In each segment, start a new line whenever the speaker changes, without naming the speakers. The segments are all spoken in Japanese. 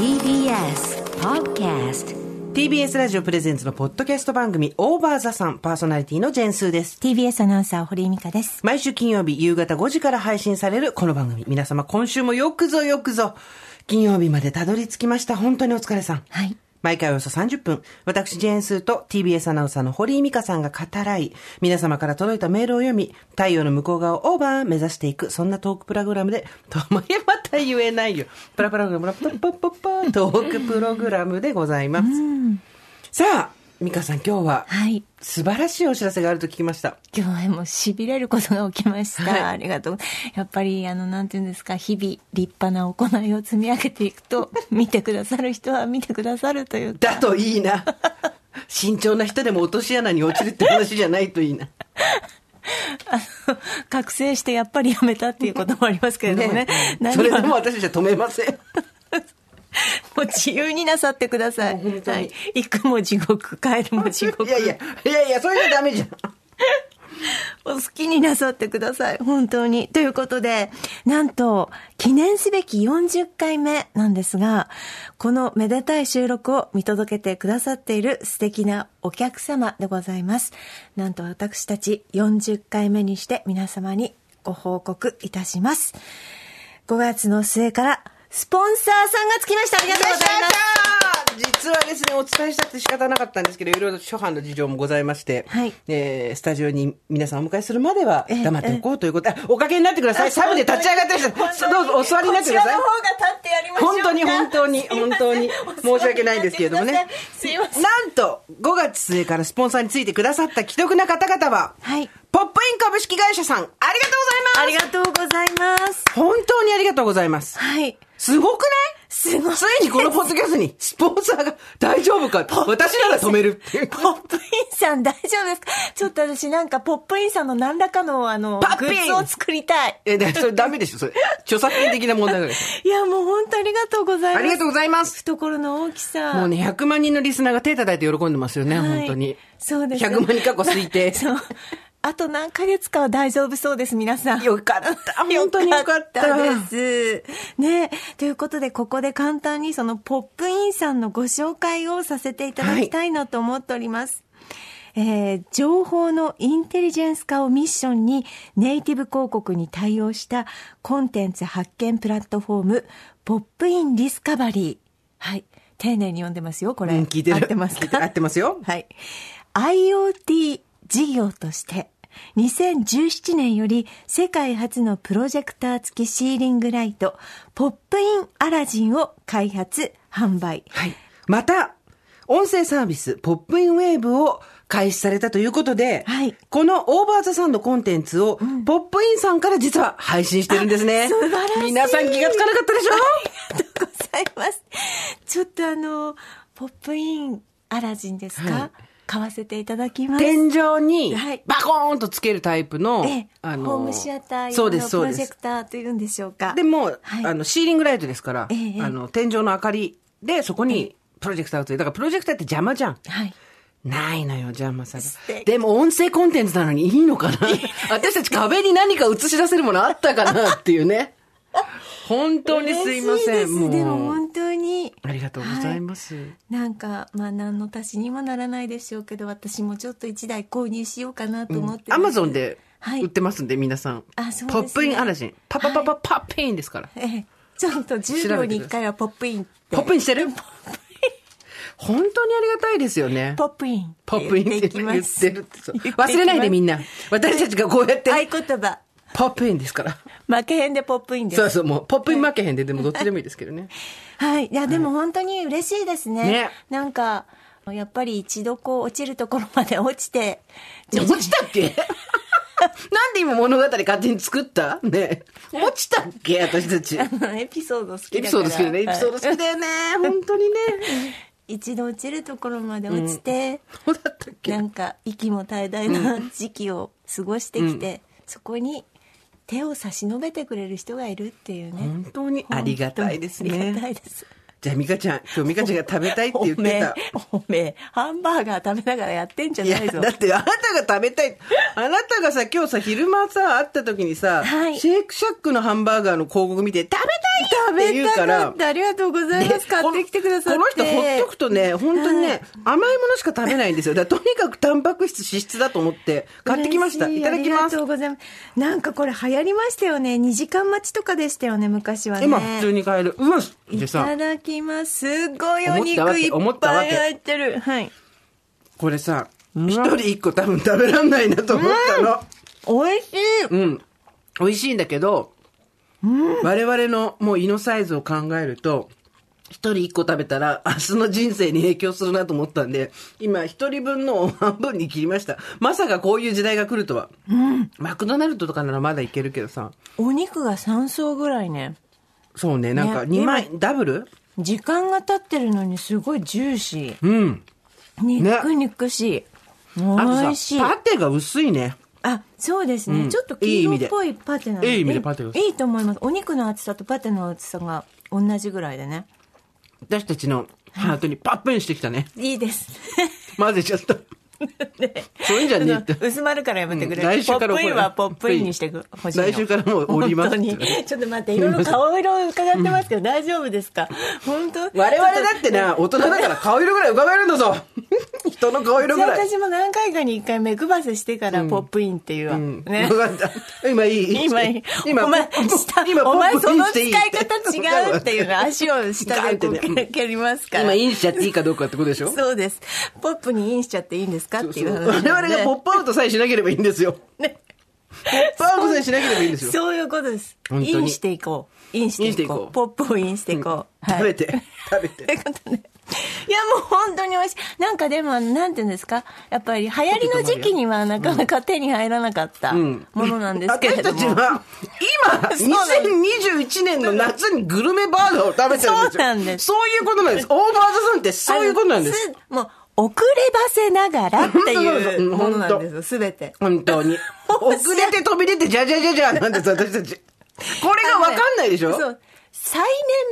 TBS Podcast
TBS ラジオプレゼンツのポッドキャスト番組オーバーザさんパーソナリティのジェンスーです。
TBS アナウンサー、堀井美香です。
毎週金曜日夕方5時から配信されるこの番組。皆様今週もよくぞよくぞ金曜日までたどり着きました。本当にお疲れさん。
はい。
毎回およそ30分、私、ジェーンスーと TBS アナウンサーの堀井美香さんが語らい、皆様から届いたメールを読み、太陽の向こう側をオーバー目指していく、そんなトークプログラムで、ともえまた言えないよ。プラプラグラム、プラプラプラプラトークプログラムでございます。さあ、美香さん今日は、
はい。
素晴らしいお知らせがあると聞きました。
今日はもう痺れることが起きました。
はい
ありがとう。やっぱり、あの、なんていうんですか、日々立派な行いを積み上げていくと、見てくださる人は見てくださるというか。
だといいな。慎重な人でも落とし穴に落ちるって話じゃないといいな。
あの、覚醒してやっぱりやめたっていうこともありますけれどもね。何
それで
は
も私たちは止めません。
もう自由になさってください。はい。行くも地獄、帰るも地獄。
いやいや、いやいや、それじゃダメじゃん。
お好きになさってください。本当に。ということで、なんと、記念すべき40回目なんですが、このめでたい収録を見届けてくださっている素敵なお客様でございます。なんと私たち40回目にして皆様にご報告いたします。5月の末からスポンサーさんがつきました。ありがとうございます。
実はですね、お伝えしたくて仕方なかったんですけど、いろいろ諸般の事情もございまして、
はい
えースタジオに皆さんお迎えするまでは
ええ
黙っておこうということで、あおかけになってください。サブで立ち上がってる人、どうぞお座りになってください本当に本当に本当に申し訳ないですけれどもね。
すいません。
なんと、5月末からスポンサーについてくださった既得な方々は、
はい。
ポップイン株式会社さん、ありがとうございます
ありがとうございます。
本当にありがとうございます。
はい。
すごくない？
すごい。
ついにこのポッドキャストにスポンサーが大丈夫か？私なら止めるっていう。
ポップインさん大丈夫ですか？ちょっと私なんかポップインさんの何らかのあの、
パッ
グッズを作りたい。
え、だそれダメでしょ、それ。著作権的な問題だか
いやもう本当ありがとうございます。
ら。ありがとうございます。
懐の大きさ。
もうね、100万人のリスナーが手叩いて喜んでますよね、
はい
本当に。
そうです
100万人過去推定。
そう。あと何ヶ月かは大丈夫そうです、皆さん。
よかった。本当によかった。
です。ねということで、ここで簡単にそのポップインさんのご紹介をさせていただきたいなと思っております。えー情報のインテリジェンス化をミッションにネイティブ広告に対応したコンテンツ発見プラットフォームポップインディスカバリー。はい。丁寧に読んでますよ、これ。
うん聞いてる
合ってますか？
合ってますよ
はい。IoT 事業として、2017年より世界初のプロジェクター付きシーリングライト、ポップインアラジンを開発、販売。
はい。また、音声サービス、ポップインウェーブを開始されたということで、
はい
このオーバーザサンドコンテンツを、ポップインさんから実は配信してるんですね。
素晴らしい
皆さん気がつかなかったでしょ
ありがとうございます。ちょっとあの、ポップインアラジンですか、
はい
買わせていただきます。
天井に
はい
バコーンとつけるタイプの、
ええ、ホームシアター用のプロジェク。ターというんでしょうか。
でも、
はい
あの、シーリングライトですから、
ええ
あの、天井の明かりで、そこにプロジェクターをつける。だからプロジェクターって邪魔じゃん。
はい。
ないのよ、邪魔さ
素
が。
敵
でも音声コンテンツなのにいいのかな？私たち壁に何か映し出せるものあったかなっていうね。本当にすいません。もう
でも本当に。
ありがとうございます。
なんか、まあ何の足しにもならないでしょうけど、私もちょっと一台購入しようかなと思って
ア。マゾンで
はい
売ってますんで、皆さん。
あそうですね
ポップインアラジン。パパパパパップインですから。
ええちょっと10秒に1回はポップイン。
ポップインしてる？本当にありがたいですよね。
ポップイン。
ポップインって
言って
るって忘れないでみんな。私たちがこうやって、
合言葉。
ポップインですから。
負けへんでポップインです。
そうそう、もう、ポップイン負けへんで、でもどっちでもいいですけどね。
はい。いや、でも本当に嬉しいですね。
ね
なんか、やっぱり一度こう落ちるところまで落ちて、
落ちたっけ？なんで今物語勝手に作った？ね落ちたっけ？私たち。
エピソード好き
エ
だから。
ピソード好きだね。エピソード好きだよね。本当にね。
一度落ちるところまで落ちて、
そうだったっけ？
なんか息も絶え絶えな時期を過ごしてきて、そこに手を差し伸べてくれる人がいるっていうね。
本当にありがたいです
ありがた
ね。
いです。
じゃあ、ミカちゃん、今日ミカちゃんが食べたいって言ってた。、
おめえ、ハンバーガー食べながらやってんじゃないぞ。
だってあなたが食べたい。あなたがさ、今日さ、昼間さ、会った時にさ、
はい
シェイクシャックのハンバーガーの広告見て、食べたい
食べ
言うか
らった。ありがとうございます。買ってきてくださって。
この人ほっとくとね、本当にね、甘いものしか食べないんですよ。だとにかくタンパク質、脂質だと思って買ってきました。
嬉し
いただきます
ありがと。うございます。なんかこれ流行りましたよね。2時間待ちとかでしたよね、昔はね。
今普通に買える。うわで
い
さ
た、だきます。すごいお肉いっぱい入ってる。はい。
これさ、一人一個多分食べらんないなと思ったの。
美味しい。
うん。美味しいんだけど、我々のもう胃のサイズを考えると、一人一個食べたら明日の人生に影響するなと思ったんで、今一人分のを半分に切りました。まさかこういう時代が来るとは。マクドナルドとかならまだいけるけどさ。
お肉が3層ぐらいね。
そうね、なんか
ね
2枚、ダブル？
時間が経ってるのにすごいジューシ
うん。
ー。肉肉しい。美
あと
味しい。
さ、パテが薄いね。
あ、そうですね。
うん
ちょっと黄色っぽいパテなんで。
いい意味でパテが
いいと思います。お肉の厚さとパテの厚さが同じぐらいでね。
私たちのハートにパップンしてきたね。
いいです。
混ぜちゃった。そういうんじゃねえって。
薄まるからやめてくれ。
うん来週から
ポップインはポップインにしてほしいの。
来週からもう降ります
本当に。ちょっと待って、いろいろ顔色を伺ってますけど、大丈夫ですか？本当？
我我々だってな、大人だから顔色ぐらい伺えるんだぞ。人の顔色ぐらい。
私も何回かに一回目配せしてからポップインっていうわ。
うん
ね。
わかった今いい？
今いい。
今、
お前、下、
今
お前その使い方違うっていうの足を下でこう蹴りますから。
今インしちゃっていいかどうかってことでしょ？
そうです。ポップにインしちゃっていいんですか？っていう話なんで我
々がポップアウトさえしなければいいんですよ。
ね
ポップアウトさえしなければいいんですよ。
そういうことです。インしていこう。インしていこう。ポップをインしていこう。
食べて、食べ
とい
て。
うことで。いや、もう本当に美味しい。なんかでも、なんていうんですか？やっぱり流行りの時期にはなかなか手に入らなかった
ん
ものなんですけれども。
私たちは、今、
そうなん
2021年の夏にグルメバーガーを食べてるんですよ。
そうなんです
そういうことなんです。オーバーザさんってそういうことなんです。
もう、遅ればせながらっていうものなんですよ、すべて。
本当に。遅れて飛び出て、じゃじゃじゃじゃなんです、私たち。これがわかんないでしょ？
そう。再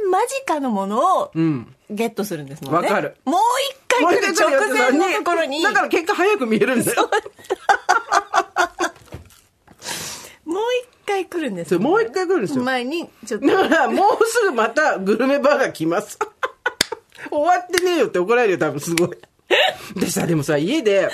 年間近のものを
ん
ゲットするんですもんね。
わかる
もう一回来る直前のところに、
だから結果早く見えるんだよ。
もう一回来るんです
もう一回来るんですよ。
前に、ちょっと。
だから、もうすぐまたグルメバーガー来ます。終わってねえよって怒られるよ、多分すごい。でさ、でもさ、家で、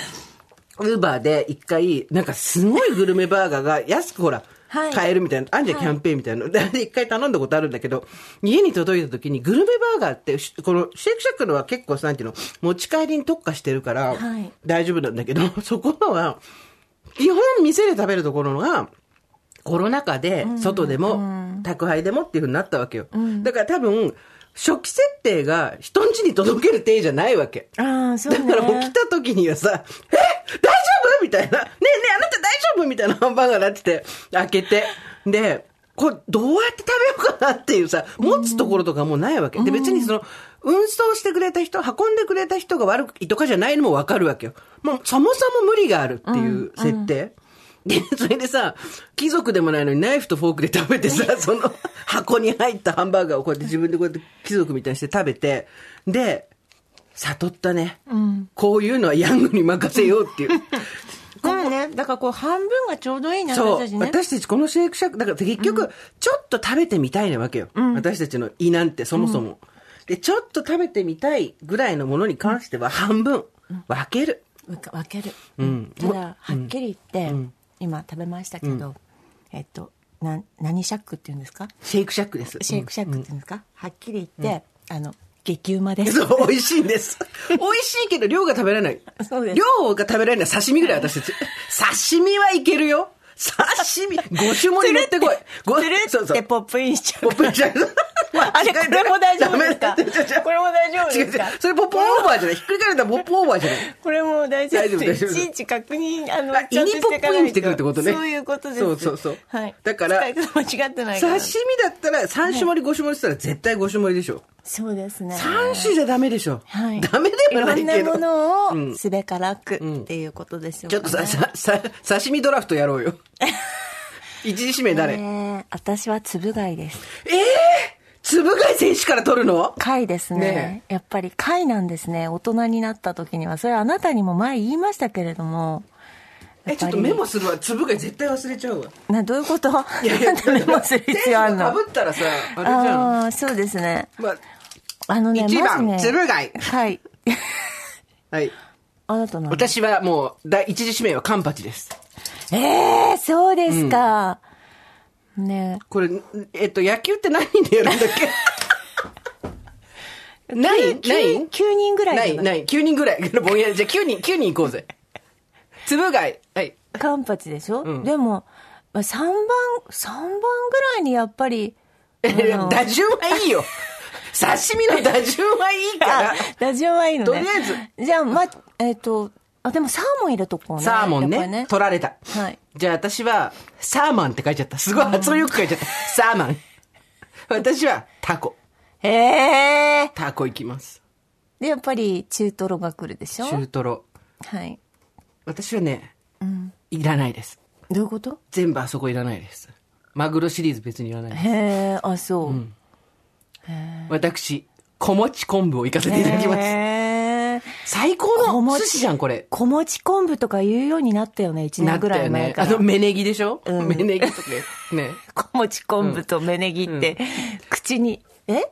ウーバーで一回、なんかすごいグルメバーガーが安くほら、
はい。
買えるみたいな、あんじゃんキャンペーンみたいな。の。で、一回頼んだことあるんだけど、家に届いた時にグルメバーガーって、しこのシェイクシャックのは結構さ、なんていうの、持ち帰りに特化してるから
はい、
大丈夫なんだけど、そこのは、基本店で食べるところが、コロナ禍で、外でも、宅配でもっていうふうになったわけよ。だから多分、初期設定が人ん家に届ける体じゃないわけ。
ああ、そう
だ
ね。
からもう来た時にはさ、え？大丈夫？みたいな。ねえねえ、あなた大丈夫？みたいなハンバーガーになってて、開けて。で、これどうやって食べようかなっていうさ、持つところとかもうないわけ。で、別にその、運送してくれた人、運んでくれた人が悪いとかじゃないのもわかるわけよ。もうそもそも無理があるっていう設定。で、それでさ、貴族でもないのにナイフとフォークで食べてさ、その箱に入ったハンバーガーをこうやって自分でこうやって貴族みたいにして食べて、で、悟ったね。こういうのはヤングに任せようっていう。
でもね、だからこう半分がちょうどいいな、
そう。
私たちね。
私たちこのシェイクシャック、だから結局、ちょっと食べてみたいなわけよ。私たちの胃なんてそもそも。で、ちょっと食べてみたいぐらいのものに関しては半分分ける。
分ける。
ん
ただ、はっきり言って、今食べましたけど、えっと、な、何シャックっていうんですか？
シェイクシャックです。
シェイクシャックっていうんですか、はっきり言って、あの、激うまです。
そう、美味しいんです。美味しいけど量が食べられない。
そうです
量が食べられない刺身ぐらい私たち。刺身はいけるよ。刺身、五種盛り持ってこい。ご
つるってポップインしちゃう
ポップインしちゃう。
あれ、これも大丈夫ですか？これも大丈夫ですか？
それポップオーバーじゃない。ひっくり返るのはポップオーバーじゃない。
これも大丈夫
大丈夫大丈夫
いちいち確認、あの、
あ胃にポップインしてくるってことね
そういうことです。
そうそうそう
はい。
だから
間違ってない。
刺身だったら3種盛り5種盛りしたら絶対5種盛りでしょ。
そうですね。
3種じゃダメでしょ。
はい。
ダメでもないけど
いろんな。も
うん
のをすべからくっていうことですよね。
ちょっとさ、さ、さ、刺身ドラフトやろうよ。一時指名誰、
ねえ私はつぶ貝です。
ええつぶ貝選手から取るの？
貝ですね
ね
やっぱり貝なんですね。大人になった時には。それあなたにも前言いましたけれども、
え、ちょっとメモするわ。粒が絶対忘れちゃうわ。
な、どういうこと？
いやいや、
メモする必要あんの？
かぶったらさ、あれじゃん。
ああ、そうですね。
まあ、
あのね、
一番、
ね。
つぶ貝。
はい。
はい。
あなたの。
私はもう、第一次指名はカンパチです。
ええそうですか。ね
これ、えっと、野球って何人でやるんだっけ？ない
9
ない
？9人ぐらい
ない、
ない
ない、9人ぐらい。ぼんやり、じゃあ9人、9人行こうぜ。つぶ貝。はい。
カンパチでしょ、
ん
でも、まあ3番、三番ぐらいにやっぱり、
打順はいいよ。刺身の打順はいいから
あ。、打順はいいのね。
とりあえず。
じゃあ、ま、えっ、と、あ、でもサーモン入れとこうね。
サーモン
やっぱり
ね。取られた。
はい。
じゃあ私は、サーマンって書いちゃった。すごい発音よく書いちゃった。サーマン。私は、タコ。
へえ。
タコ行きます。
で、やっぱり中トロが来るでしょ？
中トロ。
はい。
私はね、いらないです。
どういうこと？
全部あそこいらないです。マグロシリーズ別にいらないです。
へえ、あ、そう。
私、小餅昆布を行かせていただきます。最高の寿司じゃん、これ。
小餅昆布とか言うようになったよね、1
なった
年ぐらい。前から。
あの、芽ネギでしょ？
うん
芽ネギとかね。
小餅昆布と芽ネギって、口に、え？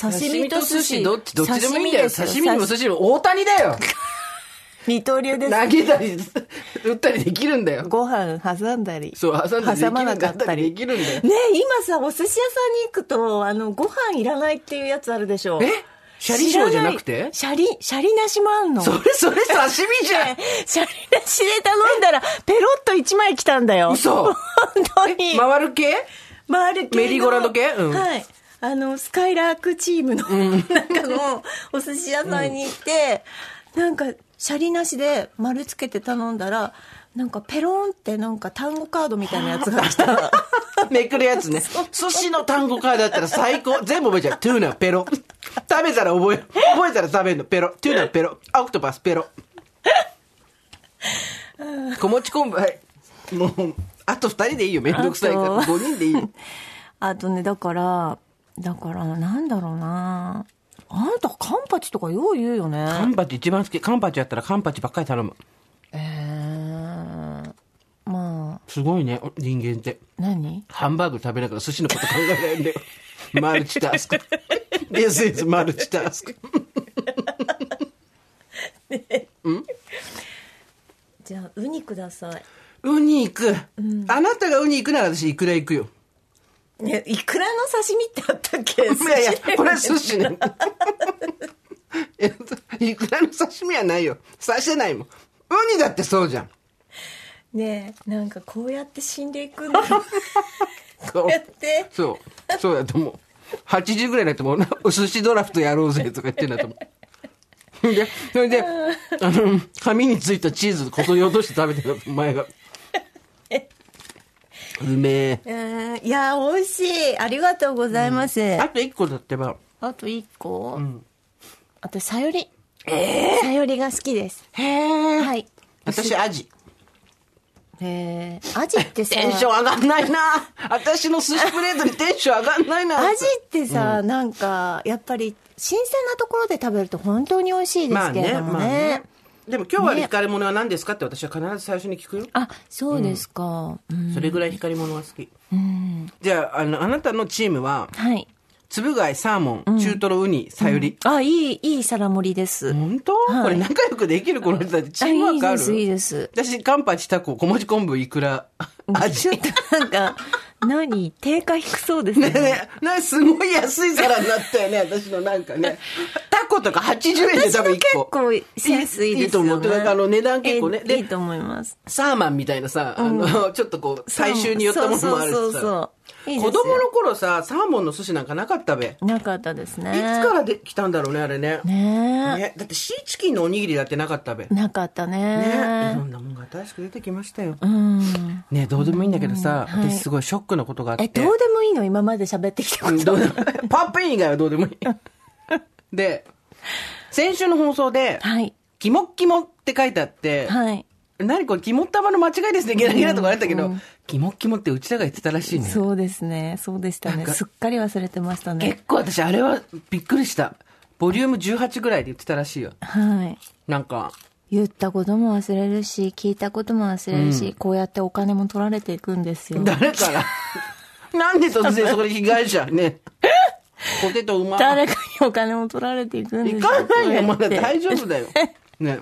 刺身と寿司？
どっち、どっちでもいいんだよ。
刺
刺身にも寿司にも大谷だよ。
二刀流です。
投げたり、打ったりできるんだよ。
ご飯挟んだり。
そう、挟んでできる
挟まなかったり。
できるんだよ。
ねえ今さ、お寿司屋さんに行くと、あの、ご飯いらないっていうやつあるでしょ。
え？シャリ塩じゃなくて
シャリ、シャリなしもあんの？
それ、それ刺身じゃん
シャリなしで頼んだら、ペロッと一枚来たんだよ。
嘘
本当に。
回る系？
回る系の
メリーゴーランド系？うん
はい。あの、スカイラークチームの、なんかの、お寿司屋さんに行って、なんか、シャリなしで丸つけて頼んだら、なんかペロンってなんか単語カードみたいなやつが来た。
めくるやつね。寿司の単語カードだったら最高。全部覚えちゃう。トゥーナ、ペロ。食べたら覚える。覚えたら食べるの。ペロ。トゥーナ、ペロ。オクトパス、ペロ。小餅昆布、はい。もう、あと二人でいいよ。めんどくさいから。
あと
五人でいいよ。
あとね、だから、だから、なんだろうなあんたカンパチとかよう言うよね。
カンパチ一番好き。カンパチやったらカンパチばっかり頼む。
えー、まあ、
すごいね、人間って。
何？
ハンバーグ食べながら寿司のこと考えないんだよ。マルチタスク。This is マルチタスク。
じゃあ、ウニください。
ウニ行く。あなたがウニ行くなら私イクラ行くよ。
ね、いくらの刺身ってあったっけ？
いやいや、これは寿司ね。えいくらの刺身はないよ。刺してないもん。ウニだってそうじゃん。
ねえ、なんかこうやって死んでいくんだ。こ
そう
うやって。
そう。そうだと思う。8時ぐらいだと思うな。お寿司ドラフトやろうぜとか言ってんだと思う。で、それで、あの、紙についたチーズこそ落として食べてたお前が。うめえ。
うんいや、美味しい。ありがとうございます。
あと1個だってば。
あと一個、あと、さより。えさよりが好きです。
へえ。
はい。
私、アジ。
へえ。アジってさ、
テンション上がんないな。私の寿司プレートにテンション上がんないな。
アジってさ、なんか、やっぱり、新鮮なところで食べると本当に美味しいですけれどもね。
でも今日は光り物は何ですかって私は必ず最初に聞くよ。
あ、そうですか。うん。
それぐらい光り物は好き。
うん
じゃあ、あの、あなたのチームは、
はい。
つぶ貝、サーモン、中トロ、ウニ、さゆり。
あ、いい、いい皿盛りです。
本当、
はい
これ仲良くできるこの人たちチームワークある？
あいいです、いいです。
私、カンパチ、タコ、小餅昆布、イクラ、アジ。
ちょっとなんか、何？定価低そうですね。
ねねねすごい安い皿になったよね、私のなんかね。タコとか80円で多分1
結
個。
構センスいいですよ、ね。
いいと思ってなんかあの値段結構ねで
いいと思います。
サーマンみたいなさ、あの、ちょっとこう、大衆によったものもあるし
そうそうそう
子供の頃さ、サーモンの寿司なんかなかったべ。い
なかったですね。
つからできたんだろうね、あれね。
ね
ねだってシーチキンのおにぎりだってなかったべ。
え。なかった
ねいろ
ね。
んなもんが新しく出てきましたよ。
うん。
ねどうでもいいんだけどさ、
はい
私すごいショックなことがあって。
え、どうでもいいの？今まで喋ってきたこと。
うん パッペン以外はどうでもいい。で、先週の放送で、
はい。
キモッキモって書いてあって、
はい。
何これ、肝っ玉の間違いですね、ゲラゲラとかあったけど、肝っ肝ってうちらが言ってたらしいね。
そうですね。そうでしたね。すっかり忘れてましたね
結。構私、あれはびっくりした。ボリューム18ぐらいで言ってたらしいよ。
はい。
なんか、
言ったことも忘れるし、聞いたことも忘れるし、こうやってお金も取られていくんですよ。
誰から？なんで突然そこで被害者ね。ポテトうまい。
誰かにお金も取られていくんです
行かないよ、まだ大丈夫だよ。ね。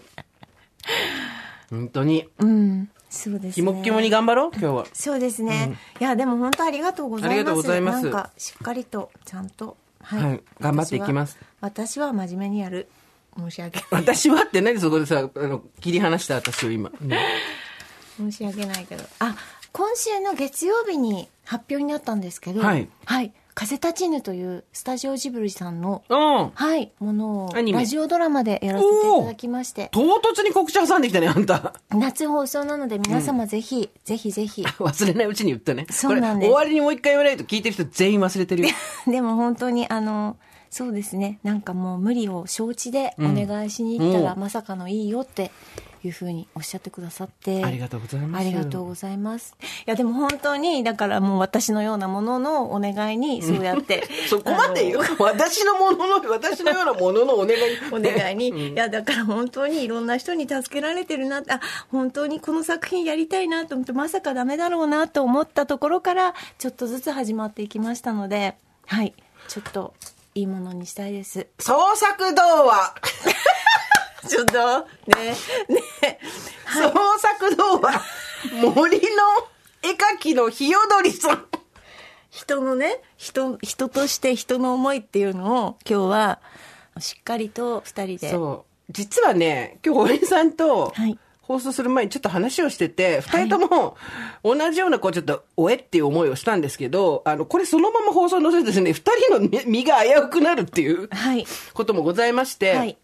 本当に。
うん。そうですね。
肝っ肝に頑張ろう、今日は。
そうですね。いや、でも本当ありがとうございます。
ありがとうございます
なんか、しっかりと、ちゃんと。はい。
はい頑張っていきます
私は。真面目にやる。申し訳ない。
私はって何そこでさ、あの、切り離した私を今。ね
申し訳ないけど。あ、今週の月曜日に発表になったんですけど、
はい。
はい。風立ちぬというスタジオジブリさんの、
うん。
はい、ものをラジオドラマでやらせていただきまして、
唐突に告知挟んできたね、あんた。
夏放送なので皆様ぜひ、ぜひぜひ。
忘れないうちに言ったね。
そうなんです
終わりにもう一回言わないと聞いてる人全員忘れてるよ。
でも本当にあの、そうですね。なんかもう無理を承知でお願いしに行ったら、
うん
まさかのいいよっていうふうにおっしゃってくださって。
ありがとうございます
ありがとうございます。いやでも本当に、だからもう私のようなもののお願いに、そうやって。
そこまで言う？私のものの、私のようなもののお願い。
お願いに、
うん
いやだから本当にいろんな人に助けられてるなあ本当にこの作品やりたいなと思ってまさかダメだろうなと思ったところからちょっとずつ始まっていきましたのではいちょっといいものにしたいです
創作童話。
ちょっとねね
創作童話。森の絵描きのひよどりさん。
人のね人人として人の思いっていうのを今日はしっかりと二人で
そう。実はね、今日、堀さんと
はい、
放送する前にちょっと話をしてて、二、人とも、同じような、こう、ちょっと、おえっていう思いをしたんですけど、あの、これそのまま放送載せるとですね、二人のね身が危うくなるっていう
はい。
こともございまして、
はい。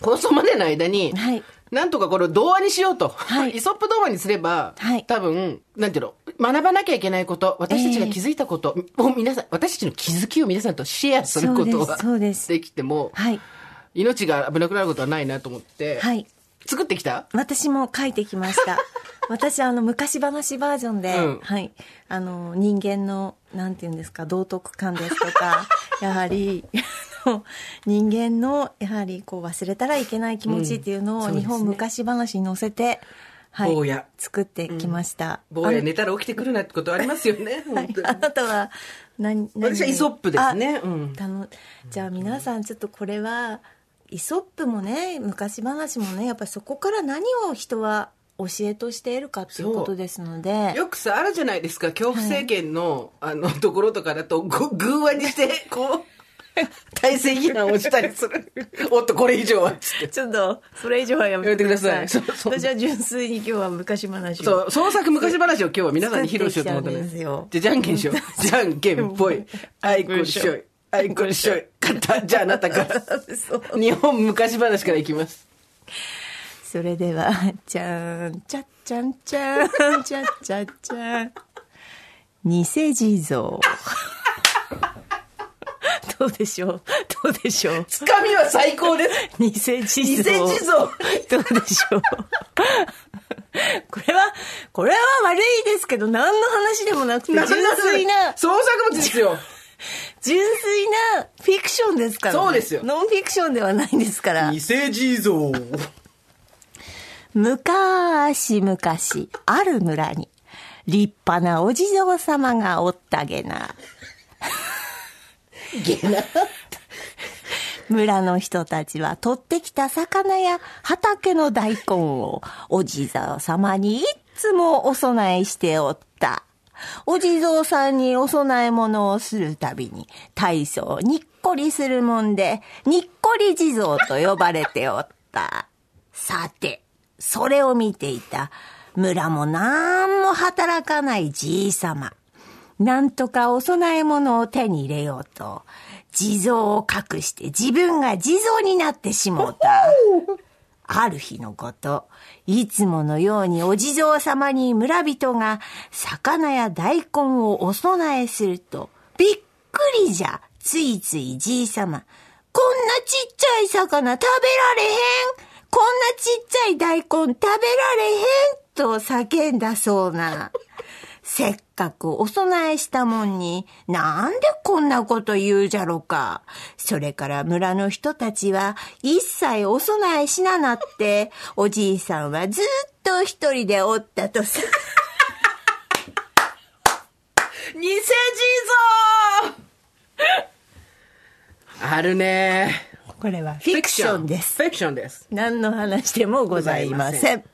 放送までの間に、
はい。
なんとかこれを童話にしようと。
はい。
イソップ童話にすれば、
はい。
多分、なんていうの、学ばなきゃいけないこと、私たちが気づいたことを皆さん、私たちの気づきを皆さんとシェアすることは
そうですそうです。
できても、
はい。
命が危なくなることはないなと思って、
はい
作ってきた？
私も書いてきました。私、あの、昔話バージョンで、
うん
はい。あの、人間の、なんていうんですか、道徳感ですとか、やはり、人間の、やはり、こう、忘れたらいけない気持ちっていうのを、
うんそうですね
日本昔話に載せて、はい。
坊や
作ってきました。
坊や寝たら起きてくるなってことありますよね。
あ
本当に
あなたは何何？
私はイソップですね
あ
うん
じゃあ皆さんちょっとこれはイソップもね昔話もねやっぱりそこから何を人は教えとして得るかっていうことですので
よくさ、あるじゃないですか、恐怖政権の、あの、ところとかだと、ぐ、偶話にして、こう、体制批判をしたりする。おっと、これ以上は、つって。
ちょっとそれ以上はや
やめてください
私は純粋に今日は昔話を
そう、創作昔話を今日は皆さんに披露しようと思っ
てすよ
じゃあ、じゃんけん しよう。じゃんけんぽい。あいこりしょい。あいこりしょい。勝った。じゃあ、あなたから。日本昔話からいきます。
それではじゃーんちゃっちゃんちゃんちゃっちゃっちゃん偽地蔵 どうでしょう？どうでしょう？
つかみは最高です。
偽地
偽
蔵
地蔵。
どうでしょう？これは、これは悪いですけど、何の話でもなくて、純粋な、
創作物ですよ。
純粋なフィクションですから、
そうですよ
ノンフィクションではないんですから。
偽地蔵。
昔々、ある村に、立派なお地蔵様がおったげな。
ゲナ。
村の人たちは取ってきた魚や畑の大根をお地蔵様にいっつもお供えしておった。お地蔵さんにお供え物をするたびに大層にっこりするもんで、にっこり地蔵と呼ばれておった。さて、それを見ていた村もなんも働かないじいさま。なんとかお供え物を手に入れようと、地蔵を隠して自分が地蔵になってしもうた。ある日のこと、いつものようにお地蔵様に村人が魚や大根をお供えすると、びっくりじゃ、ついついじい様。こんなちっちゃい魚食べられへんこんなちっちゃい大根食べられへんと叫んだそうな。せっかくお供えしたもんに、なんでこんなこと言うじゃろか。それから村の人たちは、一切お供えしななって、おじいさんはずっと一人でおったとさ。
偽地蔵あるね
これはフィクションです。
フィクションです。
何の話でもございません。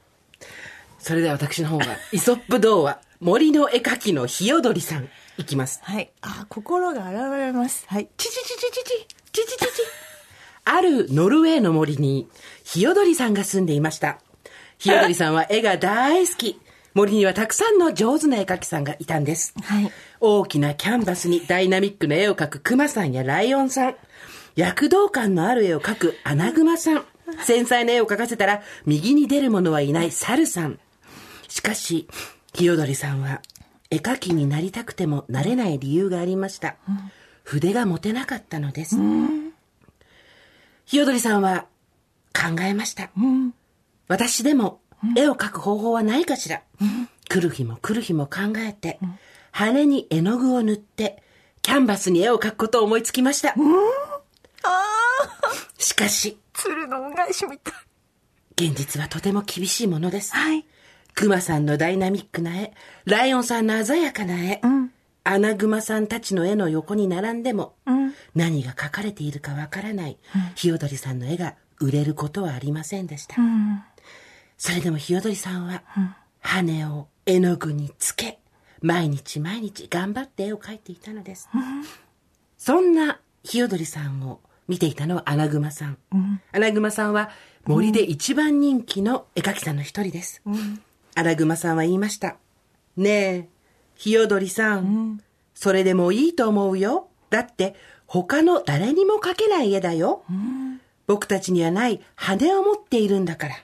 それでは私の方が、イソップ童話、森の絵描きのひよどりさん、いきます。
はい。あ、心が現れます。はい。
ちちちちちち、ちちちち。あるノルウェーの森に、ひよどりさんが住んでいました。ひよどりさんは絵が大好き。森にはたくさんの上手な絵描きさんがいたんです。
はい
大きなキャンバスにダイナミックな絵を描くクマさんやライオンさん。躍動感のある絵を描くアナグマさん。繊細な絵を描かせたら、右に出る者はいないサルさん。しかし、ひよどりさんは、絵描きになりたくてもなれない理由がありました。筆が持てなかったのです。ひよどりさんは考えました。私でも絵を描く方法はないかしら。来る日も来る日も考えて、羽に絵の具を塗って、キャンバスに絵を描くことを思いつきました。しかし、
鶴の恩返しみたい。
現実はとても厳しいものです。
はい。
クマさんのダイナミックな絵、ライオンさんの鮮やかな絵、アナグマさんたちの絵の横に並んでも、何が描かれているかわからない、ひよどりさんの絵が売れることはありませんでした。それでもひよどりさんは、羽を絵の具につけ、毎日毎日頑張って絵を描いていたのです。そんなひよどりさんを見ていたのはアナグマさん。アナグマさんは森で一番人気の絵描きさんの一人です。アナグマさんは言いました。ねえ、ひよどりさん,、それでもいいと思うよ。だって他の誰にも描けない絵だよ。僕たちにはない羽を持っているんだから。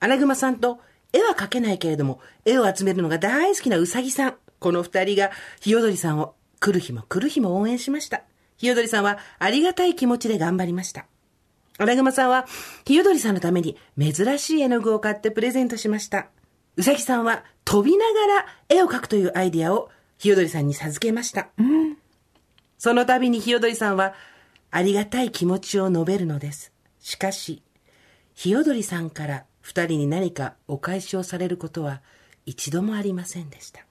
アナグマさんと絵は描けないけれども、絵を集めるのが大好きなウサギさん。この二人がひよどりさんを来る日も来る日も応援しました。ひよどりさんはありがたい気持ちで頑張りました。アナグマさんは、ひよどりさんのために珍しい絵の具を買ってプレゼントしました。うさぎさんは飛びながら絵を描くというアイディアをひよどりさんに授けました。うんその度にひよどりさんは、ありがたい気持ちを述べるのです。しかし、ひよどりさんから二人に何かお返しをされることは一度もありませんでした。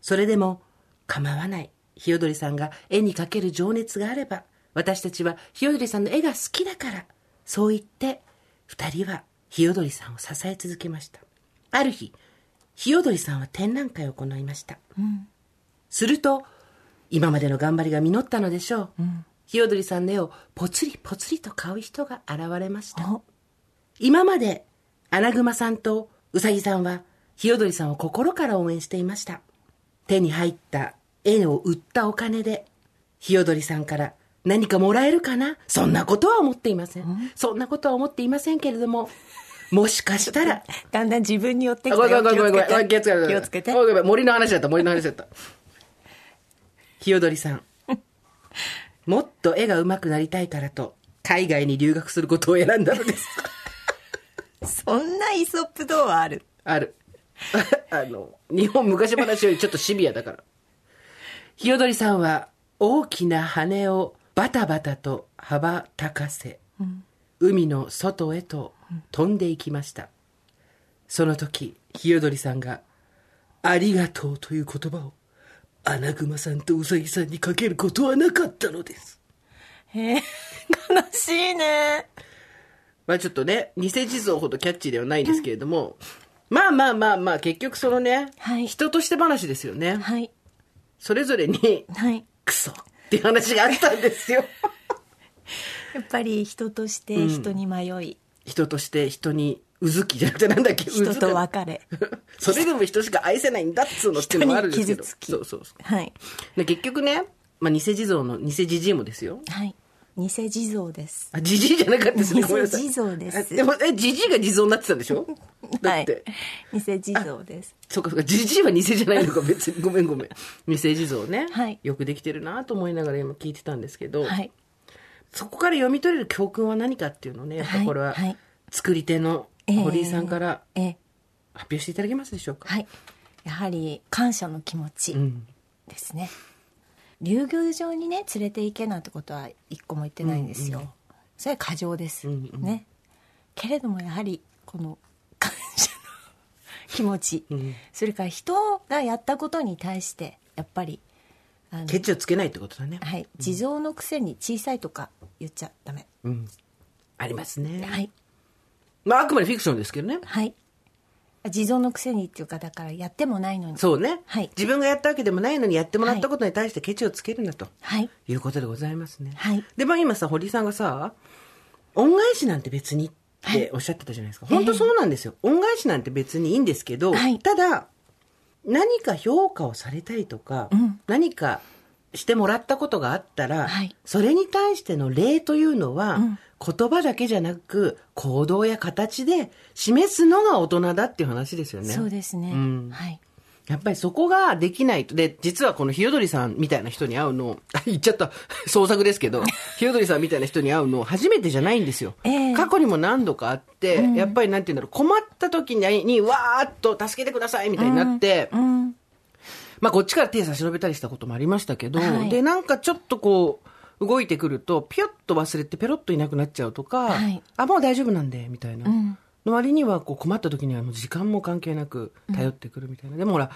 それでも構わない。ひよどりさんが絵に描ける情熱があれば、私たちはひよどりさんの絵が好きだから、そう言って、二人はひよどりさんを支え続けました。ある日、ひよどりさんは展覧会を行いました。すると、今までの頑張りが実ったのでしょう。ひよどりさんの絵をぽつりぽつりと買う人が現れました。
お
今まで、アナグマさんとウサギさんは、ひよどりさんを心から応援していました。手に入った絵を売ったお金で、ひよどりさんから何かもらえるかな？そんなことは思っていません。そんなことは思っていませんけれども、もしかしたら、
だんだん自分に寄ってき
あご
たよ
めんごめんごめんごめん。気をつけて。
気をつけて。
森の話だった、森の話だった。ひよどりさん。もっと絵が上手くなりたいからと、海外に留学することを選んだのです。
そんなイソップ童話ある？
ある。あの、日本昔話よりちょっとシビアだから。ひよどりさんは大きな羽をバタバタと羽ばたかせ、海の外へと飛んでいきました。その時、ひよどりさんが、ありがとうという言葉を、アナグマさんとウサギさんにかけることはなかったのです。
へえ、悲しいね。
まあちょっとね、偽地蔵ほどキャッチーではないんですけれども、まあまあまあまあ、結局そのね、
はい
人として話ですよね。
はい。
それぞれに、
はい。
クソっていう話があったんですよ。
やっぱり人として人に迷い、
人として人にうずきじゃなくてなんだっけ？
人と別れ。
か それでも人しか愛せないんだっつうのっていうのもあるんですけど。
人に傷つき
そうそうそ
はい。
う。で結局ね、まあ偽地蔵の偽じじいもですよ。
はい。偽地蔵です。
あ、じじいじゃなかったですね。
偽地蔵です
あでも、え、じじいが地蔵になってたんでしょ？だって。
はい。偽地蔵です。
そうかそうか、じじいは偽じゃないのか、別に。ごめんごめん。偽地蔵ね。
はい
よくできてるなと思いながら今聞いてたんですけど、
はい。
そこから読み取れる教訓は何かっていうのをね、やっぱこれは作り手の堀井さんから
ええ。
発表していただけますでしょうか？
はい。やはり感謝の気持ち
うん。
ですね、竜宮城にね連れて行けなんてことは一個も言ってないんですよ、
うん
それは過剰です、
うんうん。
ねけれどもやはりこの感謝の気持ち、
うん。
それから人がやったことに対してやっぱり
ケチをつけないってことだね。
はい、地蔵のくせに小さいとか言っちゃダメ、
うん。ありますね。
はい
まあ、あくまでフィクションですけどね。
はい地蔵のくせにっていうかだからやってもないのに
そうね。
はい
自分がやったわけでもないのにやってもらったことに対してケチをつけるなと。
はい
いうことでございますね。
はい
で、まあ今さ、堀井さんがさ、恩返しなんて別にっておっしゃってたじゃないですか。本当そうなんですよ。恩返しなんて別にいいんですけど、
はい
ただ、何か評価をされたりとか、
うん。
何かしてもらったことがあったら、
はい。
それに対しての礼というのは、
うん。
言葉だけじゃなく、行動や形で示すのが大人だっていう話ですよね。
そうですね、
うん。
はい
やっぱりそこができないと。で、実はこのひよどりさんみたいな人に会うの、あ 言っちゃった、創作ですけど、ひよどりさんみたいな人に会うの初めてじゃないんですよ。
ええ。
過去にも何度かあって、やっぱりなんて言うんだろう、困った時に、にわーっと助けてくださいみたいになって、
うん。
まあこっちから手差し伸べたりしたこともありましたけど、
はい。
で、なんかちょっとこう、動いてくると、ピヨッと忘れてペロッといなくなっちゃうとか、
はい。
あ、もう大丈夫なんで、みたいな。
うん
の割にはこう困った時にはもう時間も関係なく頼ってくるみたいな、でもほら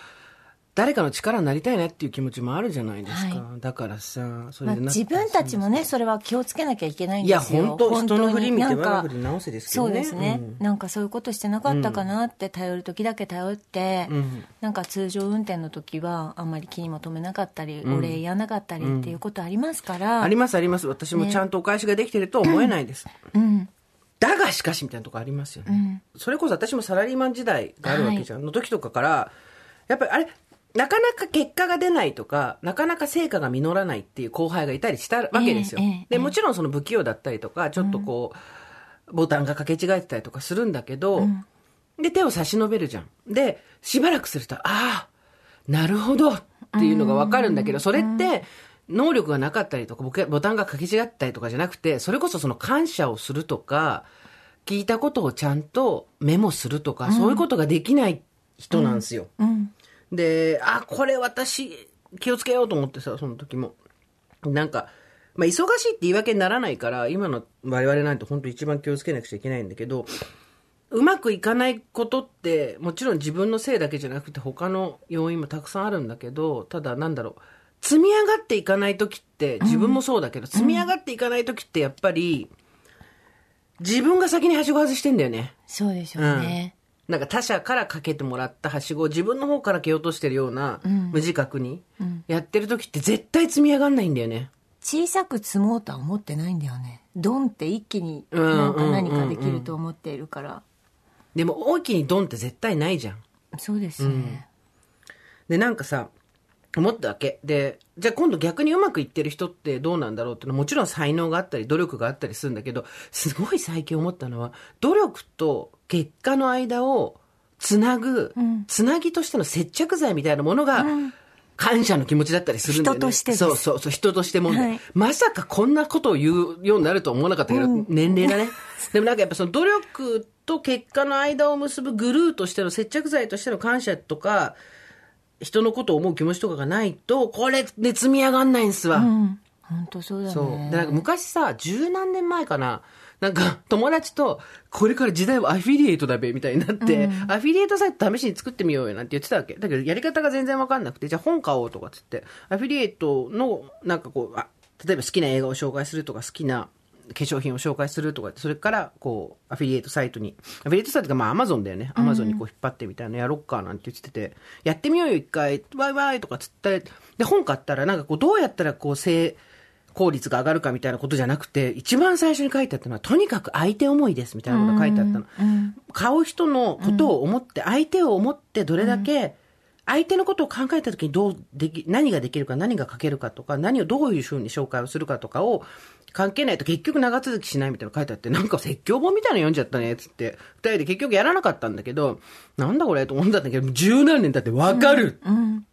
誰かの力になりたいなっていう気持ちもあるじゃないですか、
は
だからさそ
まあ、
れでな
自分たちもねそれは気をつけなきゃいけないん
いや
ですよ。
本当人の振り見て我が振り直せですけどね。
そうですね、
うん。
なんかそういうことしてなかったかなって頼る時だけ頼って、
うん。
なんか通常運転の時はあんまり気にも留めなかったり、お礼やらなかったりっていうことありますから、
ありますあります。私もちゃんとお返しができてるとは思えないです、
うん
だがしかしみたいなとこありますよね、それこそ私もサラリーマン時代があるわけじゃん、の時とかからやっぱりあれなかなか結果が出ないとかなかなか成果が実らないっていう後輩がいたりしたわけですよ、
ええええ
でもちろんその不器用だったりとかちょっとこう、ボタンが掛け違えてたりとかするんだけど、で手を差し伸べるじゃん。でしばらくするとああなるほどっていうのが分かるんだけど、それって能力がなかったりとかボタンが掛け違ったりとかじゃなくてそれこそその感謝をするとか聞いたことをちゃんとメモするとか、そういうことができない人なんですよ。
うん
で、あ、これ私気をつけようと思ってさ、その時も。なんか、まあ、忙しいって言い訳にならないから、今の我々なんて本当一番気をつけなくちゃいけないんだけど、うまくいかないことって、もちろん自分のせいだけじゃなくて他の要因もたくさんあるんだけど、ただなんだろう、積み上がっていかない時って、自分もそうだけど、積み上がっていかない時ってやっぱり、自分が先にはしご外してんだよね。
そうでしょうね、
なんか他者からかけてもらったはしごを自分の方から蹴落としてるような、無自覚にやってる時って絶対積み上がんないんだよね。
小さく積もうとは思ってないんだよね。ドンって一気に
うん
なんか何かできると思っているから、
でも大きにドンって絶対ないじゃん。
そうですね、
で、なんかさ、思ったわけ。で、じゃあ今度逆にうまくいってる人ってどうなんだろうってのはもちろん才能があったり努力があったりするんだけど、すごい最近思ったのは、努力と結果の間をつなぐ、つなぎとしての接着剤みたいなものが、感謝の気持ちだったりするんだよね。
人として
そうそうそう、人としても
はい
まさかこんなことを言うようになるとは思わなかったけど、年齢だね。でもなんかやっぱその努力と結果の間を結ぶグルーとしての接着剤としての感謝とか、人のことを思う気持ちとかがないと、これで積み上がんないんすわ。
うん本当そうだね
そう。で、なんか昔さ、十何年前かな、なんか友達と、これから時代はアフィリエイトだべ、みたいになって、アフィリエイトサイト試しに作ってみようよなんて言ってたわけ。だけどやり方が全然わかんなくて、じゃあ本買おうとかっつって、アフィリエイトの、なんかこう、あ例えば好きな映画を紹介するとか、好きな化粧品を紹介するとか、それから、こう、アフィリエイトサイトに、アフィリエイトサイトがまあアマゾンだよね。アマゾンにこう引っ張ってみたいなのやろっかなんて言ってて、やってみようよ一回、ワイワイとかつって、で、本買ったらなんかこう、どうやったらこう、性、効率が上がるかみたいなことじゃなくて、一番最初に書いてあったのは、とにかく相手思いですみたいなことが書いてあったの。買う人のことを思って、相手を思ってどれだけ、相手のことを考えた時にどうでき、何ができるか、何が書けるかとか、何をどういうふうに紹介をするかとかを関係ないと結局長続きしないみたいなの書いてあって、なんか説教本みたいなの読んじゃったね、つって。二人で結局やらなかったんだけど、なんだこれと思ったんだけど、十何年経ってわかる、
うん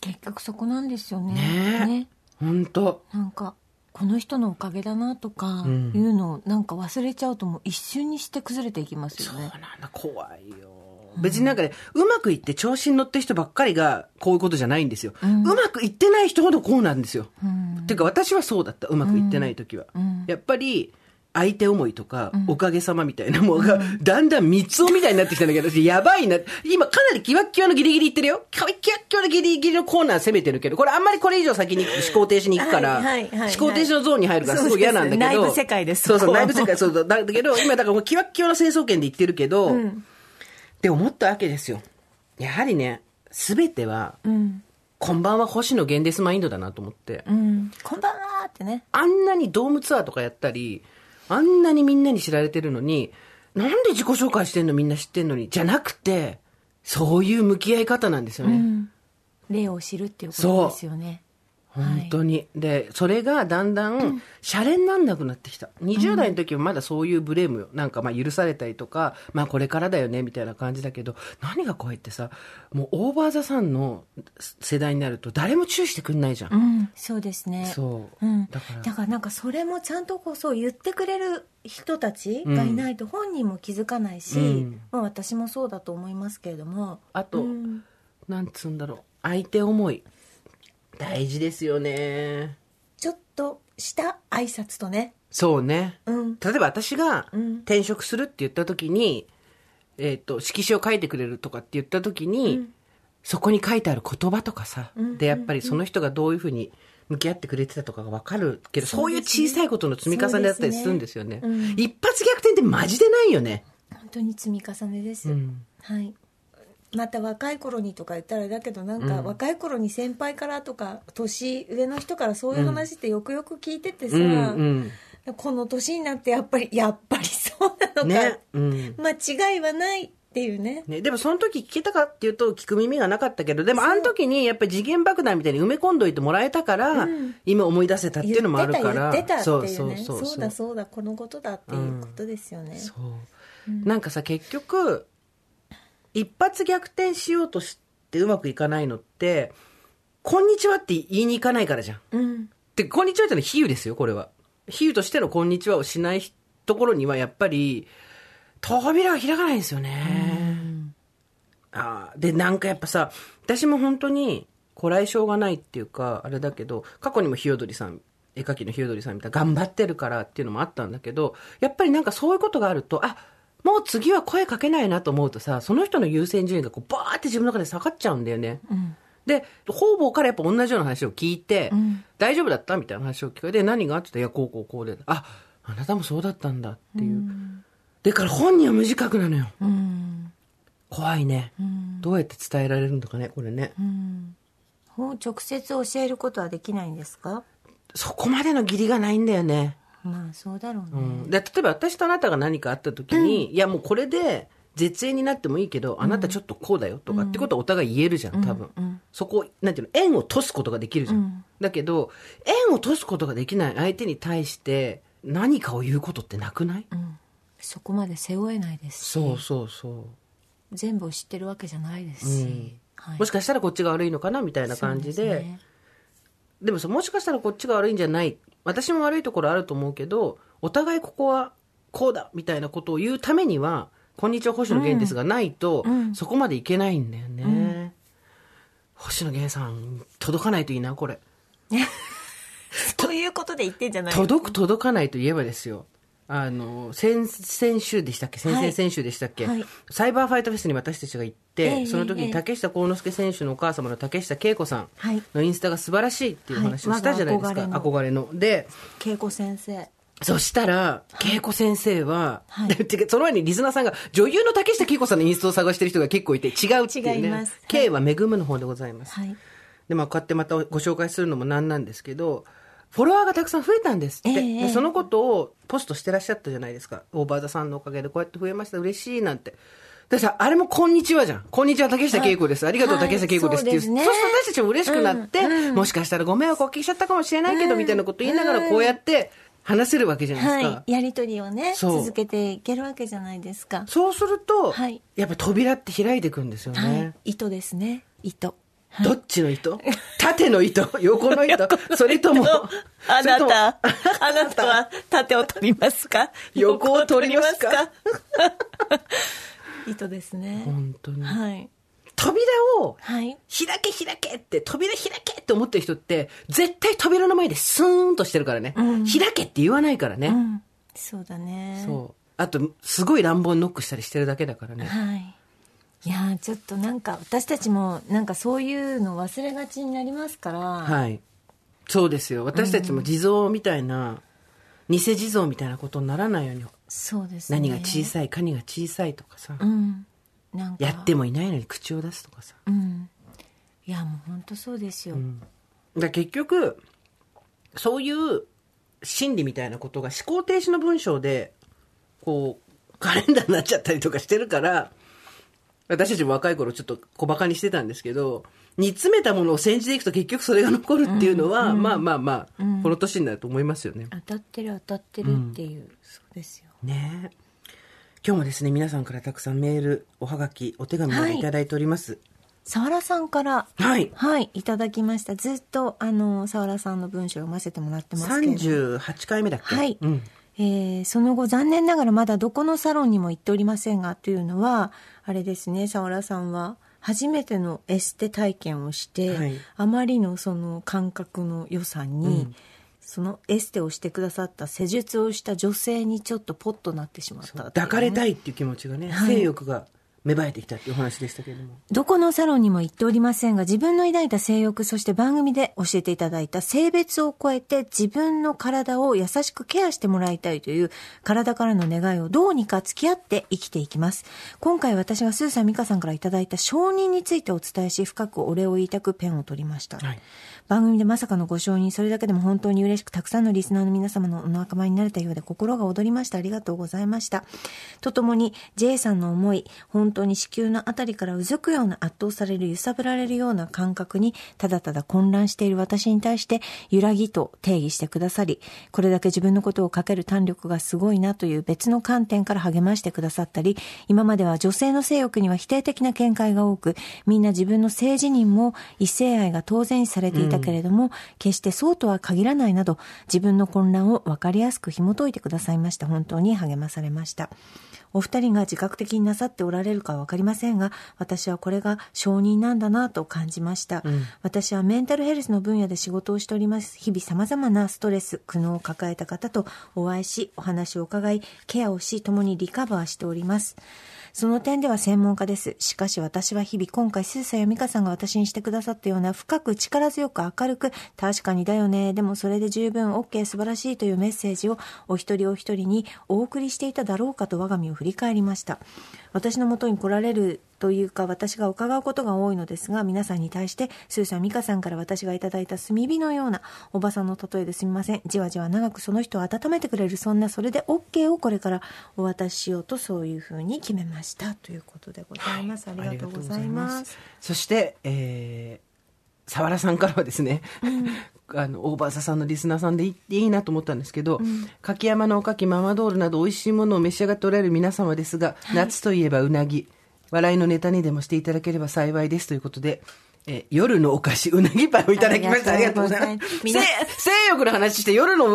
結局そこなんですよね。
ねえ。ほんと。
なんかこの人のおかげだなとかいうのをなんか忘れちゃうともう一瞬にして崩れていきますよね。
そうなんだ、怖いよ。別になんかね、うまくいって調子に乗ってる人ばっかりがこういうことじゃないんですよ。うまくいってない人ほどこうなんですよ。っていうか私はそうだった、うまくいってない時は。やっぱり、相手思いとか、おかげさまみたいなものが、だんだん三つみたいになってきたんだけど、やばいな。今かなりキワッキワのギリギリいってるよ。キワッキワのギリギリのコーナー攻めてるけど、これあんまりこれ以上先に思考停止に行くから、思考停止のゾーンに入るからすごい嫌なんだけど。
内部世界です
そうそう、内部世界、そうそう。だだけど、今だからもうキワッキワの戦争圏で言ってるけど、って思ったわけですよ。やはりね、すべては、
うん。
こんばんは星野源ですマインドだなと思って。
うん。こんばんはってね。
あんなにドームツアーとかやったり、あんなにみんなに知られてるのに、なんで自己紹介してんのみんな知ってんのに、じゃなくて、そういう向き合い方なんですよね。
うん。例を知るっていうことですよね。
本当に。で、それがだんだん、シャレになんなくなってきた。20代の時はまだそういうブレームよ。なんかまあ許されたりとか、まあこれからだよね、みたいな感じだけど、何が怖いってさ、もうオーバーザさんの世代になると誰も注意してくんないじゃん。
うん。そうですね。
そう。
うん、
だから
だからなんかそれもちゃんとこうそう言ってくれる人たちがいないと本人も気づかないし、
うん
まあ、私もそうだと思いますけれども
あと、
うん
なんつうんだろう。相手思い。大事ですよね。
ちょっとした挨拶とね。
そうね。
うん。
例えば私が
うん。
転職するって言った時に、えっ、と、色紙を書いてくれるとかって言った時に、そこに書いてある言葉とかさ、
うん。
で、やっぱりその人がどういうふうに向き合ってくれてたとかがわかるけど、
そ
そうういう小さいことの積み重ねだったりするんですよね。
ね。うん。
一発逆転ってマジでないよね。
本当に積み重ねです、
うん。
はいまた若い頃にとか言ったらだけどなんか若い頃に先輩からとか年上の人からそういう話ってよくよく聞いててさ、
うんうん。
この年になってやっぱりやっぱりそうなのか、
ね。うん。
間違いはないっていうね
ね、でもその時聞けたかっていうと聞く耳がなかったけど、でもあの時にやっぱり次元爆弾みたいに埋め込んどいてもらえたから、
うん
今思い出せたっていうのもあるから。
言ってた言ってたっていうね
そうそうそう
そうだそうだこのことだっていうことですよね、
そうなんかさ結局一発逆転しようとしてうまくいかないのって「こんにちは」って言いに行かないからじゃん。
うん
で「こんにちは」ってのは比喩ですよこれは。比喩としての「こんにちは」をしないところにはやっぱり扉が開かないんですよね。あーでなんかやっぱさ私も本当にこらえ性がないっていうかあれだけど過去にもひよどりさん絵描きのひよどりさんみたいな頑張ってるからっていうのもあったんだけどやっぱりなんかそういうことがあるとあもう次は声かけないなと思うとさその人の優先順位がこうバーって自分の中で下がっちゃうんだよね。
うん。
で方々からやっぱ同じような話を聞いて、
うん。
大丈夫だったみたいな話を聞かれて何が？って言ったらいやこうこうこうで。ああなたもそうだったんだっていう、だから本人は無自覚なのよ。
うん。
怖いね、
うん。
どうやって伝えられるのかねこれね。
直接教えることはできないんですか？
そこまでの義理がないんだよね、
まあそうだろうね、
うん、で例えば私とあなたが何かあった時に、いやもうこれで絶縁になってもいいけど、あなたちょっとこうだよとかってことはお互い言えるじゃん多分、
うん。
そこなんていうの縁を閉すことができるじゃん、
うん。
だけど縁を閉すことができない相手に対して何かを言うことってなくない、
うん。そこまで背負えないですし。
そうそうそう。
全部を知ってるわけじゃないですし、
うん。
はい。
もしかしたらこっちが悪いのかなみたいな感じで。
そうすね。
でもさもしかしたらこっちが悪いんじゃない私も悪いところあると思うけどお互いここはこうだみたいなことを言うためには「こんにちは星野源です」がないと、
うん。
そこまでいけないんだよね、星野源さん届かないといいなこれ。
ということで言ってんじゃない
届く届かないといえばですよ。あの先々週でしたっけ？先々先週でしたっけ、
はい。
サイバーファイトフェスに私たちが行っその時に竹下幸之助選手のお母様の竹下恵子さん
はい
のインスタが素晴らしいっていう話をしたじゃないですか、
はい我が
憧れので
恵子先生
そしたら、恵子先生は、
はい
その前にリスナーさんが、女優の竹下恵子さんのインスタを探してる人が結構いて、違うっていうね。
違いますはい
K は恵むの方でございます。
はい
で、まあ、こうやってまたご紹介するのもなんなんですけど、フォロワーがたくさん増えたんですって。
ええ
でそのことをポストしてらっしゃったじゃないですか。オーバーザさんのおかげでこうやって増えました。嬉しいなんて。でさ、あれもこんにちはじゃん。こんにちは竹下恵子です。ありがとう
はい
竹下恵子ですっていう。
そうです
ると私たちも嬉しくなって、もしかしたらご迷惑おかけしちゃったかもしれないけど、みたいなこと言いながらこうやって話せるわけじゃないですか。
はい。やりとりをね続けていけるわけじゃないですか。
そう。すると、
はい。
やっぱ扉って開いていくんですよ
は
ね
い。糸ですね。糸。
どっちの糸？縦の糸？横の糸？それとも、
あなた、あなたは縦を取りますか？
横を取りますか？
意図ですね。
本当に。
はい。
扉を、
はい。
開け開けって、扉開けって思ってる人って、絶対扉の前でスーンとしてるからね。
うん
開けって言わないからね。
うん。そうだね。
そう。あと、すごい乱暴にノックしたりしてるだけだからね。
はい。いやーちょっとなんか私たちもなんかそういうの忘れがちになりますから、
はい。そうですよ。私たちも地蔵みたいな、偽地蔵みたいなことにならないように、
そうですね。
何が小さい、カニが小さいとかさ、
うん。なんか。
やってもいないのに口を出すとかさ。
うん。いやもう本当そうですよ。
だから結局、そういう心理みたいなことが思考停止の文章で、こう、カレンダーになっちゃったりとかしてるから、私たちも若い頃ちょっと小馬鹿にしてたんですけど、煮詰めたものを煎じていくと結局それが残るっていうのは、まあまあまあ、この年になると思いますよね。
当たってる当たってるっていう、そうですよ。
ねえ今日もですね、皆さんからたくさんメール、おはがき、お手紙を
はい
いただいております。
沢良さんから、
はい。
はい、いただきました。ずっと、あの、沢良さんの文章を読ませてもらってますけれども。
38回目だっけ？
はい、
うん。
えーその後残念ながらまだどこのサロンにも行っておりませんがというのはあれですね沢良さんは初めてのエステ体験をして、
はい
あまりのその感覚の良さに、そのエステをしてくださった施術をした女性にちょっとポッとなってしまったね
抱かれたいっていう気持ちがね、
はい
性欲が芽生えてきたっていうお話でしたけれども。
どこのサロンにも行っておりませんが、自分の抱いた性欲、そして番組で教えていただいた性別を超えて自分の体を優しくケアしてもらいたいという体からの願いをどうにか付き合って生きていきます。今回私がスーさん、ミカさんからいただいた承認についてお伝えし、深くお礼を言いたくペンを取りました。
はい
番組でまさかのご承認、それだけでも本当に嬉しく、たくさんのリスナーの皆様のお仲間になれたようで心が躍りました。ありがとうございました。とともに、J さんの思い、本当に子宮のあたりからうずくような圧倒される、揺さぶられるような感覚に、ただただ混乱している私に対して、揺らぎと定義してくださり、これだけ自分のことをかける胆力がすごいなという別の観点から励ましてくださったり、今までは女性の性欲には否定的な見解が多く、みんな自分の性自認も異性愛が当然されていたけれども、決してそうとは限らないなど、自分の混乱を分かりやすく紐解いてくださいました。本当に励まされました。お二人が自覚的になさっておられるかは分かりませんが、私はこれが承認なんだなと感じました。私はメンタルヘルスの分野で仕事をしております。日々様々なストレス、苦悩を抱えた方とお会いし、お話を伺い、ケアをし、共にリカバーしております。その点では専門家です。しかし私は日々今回、スーサやミカさんが私にしてくださったような深く力強く明るく、確かにだよね、でもそれで十分 OK 素晴らしいというメッセージをお一人お一人にお送りしていただろうかと我が身を振り返りました。私のもとに来られるというか私が伺うことが多いのですが皆さんに対してスーさん美香さんから私がいただいた炭火のようなおばさんの例えですみません。じわじわ長くその人を温めてくれるそんなそれで OK をこれからお渡ししようとそういうふうに決めましたということでございます、ありがとうございます。
そして、えー、沢良さんからはですね、あの、大場さんのリスナーさんでいいいいなと思ったんですけど、柿山のおかき、ママドールなど美味しいものを召し上がっておられる皆様ですが、夏といえばうなぎ、笑いのネタにでもしていただければ幸いですということで、えー夜のお菓子、うなぎパイをいただきました。あ
あ
りがとうご
ざい
ま。
ますす皆
性性欲の話して、夜の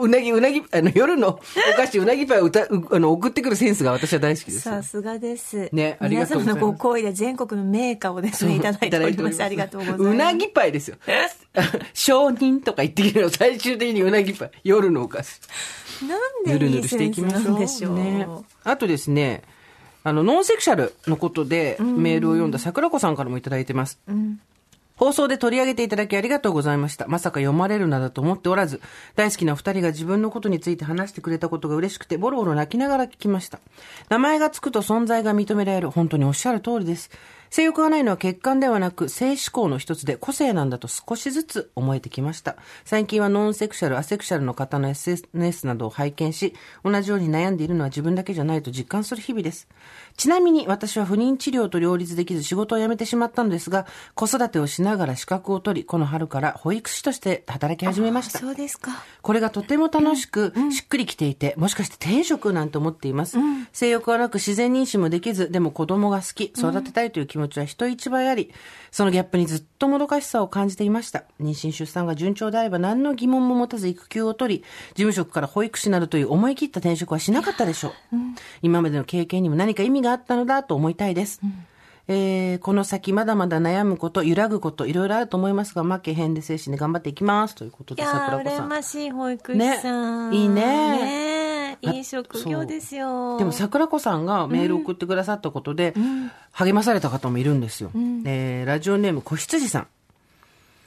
うなぎ、うなぎ、あの、夜のお菓子、うなぎパイを歌うあの送ってくるセンスが私は大好きです。
さすがです。
ねありがとうございます
皆様のご好意で全国の名家をですね、いただいております。ありがとうございます。
うなぎパイですよ。承認とか言ってきるの、最終的にうなぎパイ。夜のお菓子。
なんで
ぬるぬ
いいセンス
るしていきましょう。
なんでしょう。
ね。あとですね、あの、ノンセクシャルのことでメールを読んだ桜子さんからもいただいてます。放送で取り上げていただきありがとうございました。まさか読まれるなどと思っておらず、大好きなお二人が自分のことについて話してくれたことが嬉しくて、ボロボロ泣きながら聞きました。名前がつくと存在が認められる。本当におっしゃる通りです。性欲がないのは血管ではなく、性思考の一つで個性なんだと少しずつ思えてきました。最近はノンセクシャル、アセクシャルの方の SNS などを拝見し、同じように悩んでいるのは自分だけじゃないと実感する日々です。ちなみに私は不妊治療と両立できず仕事を辞めてしまったのですが、子育てをしながら資格を取り、この春から保育士として働き始めました。
そうですか。
これがとても楽しく、しっくりきていて、もしかして定職なんて思っています。性欲はなく自然妊娠もできず、でも子供が好き、育てたいという気持持ちは人一倍あり、そのギャップにずっともどかしさを感じていました。妊娠出産が順調であれば何の疑問も持たず育休を取り、事務職から保育士などという思い切った転職はしなかったでしょう。今までの経験にも何か意味があったのだと思いたいです。えーこの先まだまだ悩むこと、揺らぐこと、いろいろあると思いますが、負けへんで精神で頑張っていきます。ということで、桜子さん。
羨ましい保育士さん。
ねいいね
ねいい職業ですよ。
でも桜子さんがメールを送ってくださったことで、励まされた方もいるんですよ。えーラジオネーム子羊さん。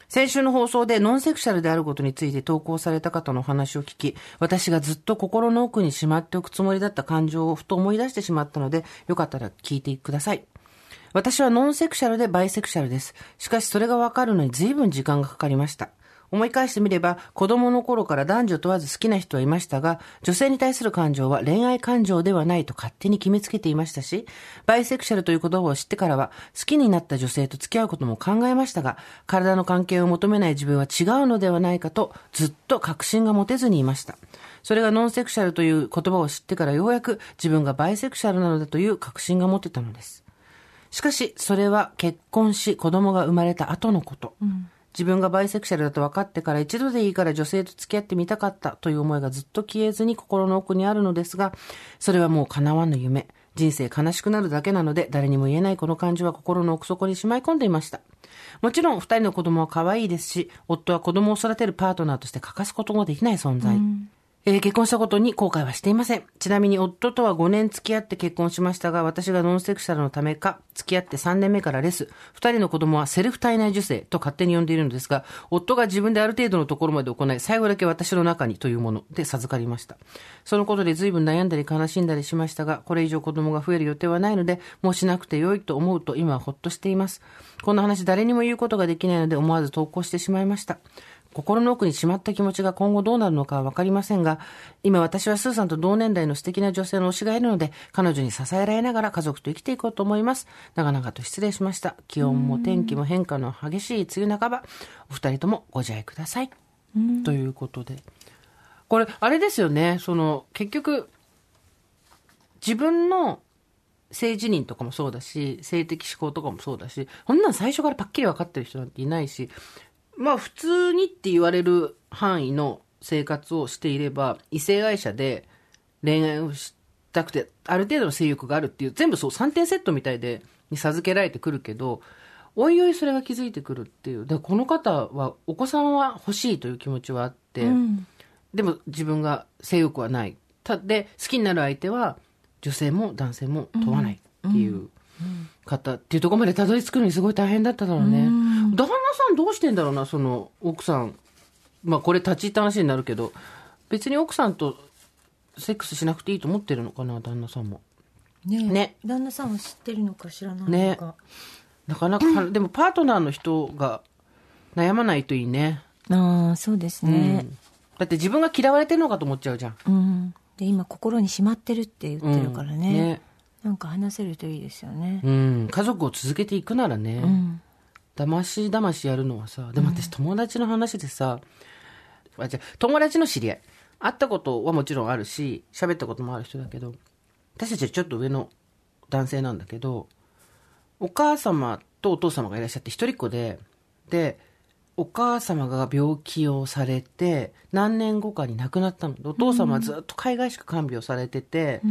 先週の放送でノンセクシャルであることについて投稿された方のお話を聞き、私がずっと心の奥にしまっておくつもりだった感情をふと思い出してしまったので、よかったら聞いてください。私はノンセクシャルでバイセクシャルです。しかしそれがわかるのに随分時間がかかりました。思い返してみれば、子供の頃から男女問わず好きな人はいましたが、女性に対する感情は恋愛感情ではないと勝手に決めつけていましたし、バイセクシャルという言葉を知ってからは、好きになった女性と付き合うことも考えましたが、体の関係を求めない自分は違うのではないかと、ずっと確信が持てずにいました。それがノンセクシャルという言葉を知ってからようやく自分がバイセクシャルなのだという確信が持てたのです。しかし、それは結婚し子供が生まれた後のこと。自分がバイセクシャルだと分かってから一度でいいから女性と付き合ってみたかったという思いがずっと消えずに心の奥にあるのですが、それはもう叶わぬ夢。人生悲しくなるだけなので、誰にも言えないこの感じは心の奥底にしまい込んでいました。もちろん、二人の子供は可愛いですし、夫は子供を育てるパートナーとして欠かすこともできない存在。えー結婚したことに後悔はしていません。ちなみに夫とは5年付き合って結婚しましたが、私がノンセクシャルのためか、付き合って3年目からレス、2人の子供はセルフ体内受精と勝手に呼んでいるのですが、夫が自分である程度のところまで行い、最後だけ私の中にというもので授かりました。そのことで随分悩んだり悲しんだりしましたが、これ以上子供が増える予定はないので、もうしなくてよいと思うと今はほっとしています。こんな話誰にも言うことができないので思わず投稿してしまいました。心の奥にしまった気持ちが今後どうなるのかはわかりませんが、今私はスーさんと同年代の素敵な女性の推しがいるので、彼女に支えられながら家族と生きていこうと思います。長々と失礼しました。気温も天気も変化の激しい梅雨半ば、お二人ともご自愛ください。ということで。これ、あれですよね、その、結局、自分の性自認とかもそうだし、性的思考とかもそうだし、こんなん最初からパッキリ分かってる人なんていないし、まあ普通にって言われる範囲の生活をしていれば、異性愛者で恋愛をしたくて、ある程度の性欲があるっていう、全部そう3点セットみたいで、に授けられてくるけど、おいおいそれが気づいてくるっていう。で、この方はお子さんは欲しいという気持ちはあって、でも自分が性欲はない。たで、好きになる相手は女性も男性も問わないっていう方っていうところまでたどり着くのにすごい大変だっただろうね。旦那さんどうしてんだろうな、その奥さん。まあこれ立ち入った話になるけど、別に奥さんとセックスしなくていいと思ってるのかな、旦那さんも。
ね
ね
旦那さんは知ってるのか知らないの
ね
か。
なかなか、でもパートナーの人が悩まないといいね。
ああ、そうですね。
だって自分が嫌われてるのかと思っちゃうじゃん。
うん。で、今心にしまってるって言ってるからね。
うんね
なんか話せるといいですよね。
うん。家族を続けていくならね。
うん。
だましだましやるのはさ、でも私友達の話でさ、あじゃあ友達の知り合い、会ったことはもちろんあるし、喋ったこともある人だけど、私たちはちょっと上の男性なんだけど、お母様とお父様がいらっしゃって一人っ子で、で、お母様が病気をされて、何年後かに亡くなったの。お父様はずっと海外しか看病されてて、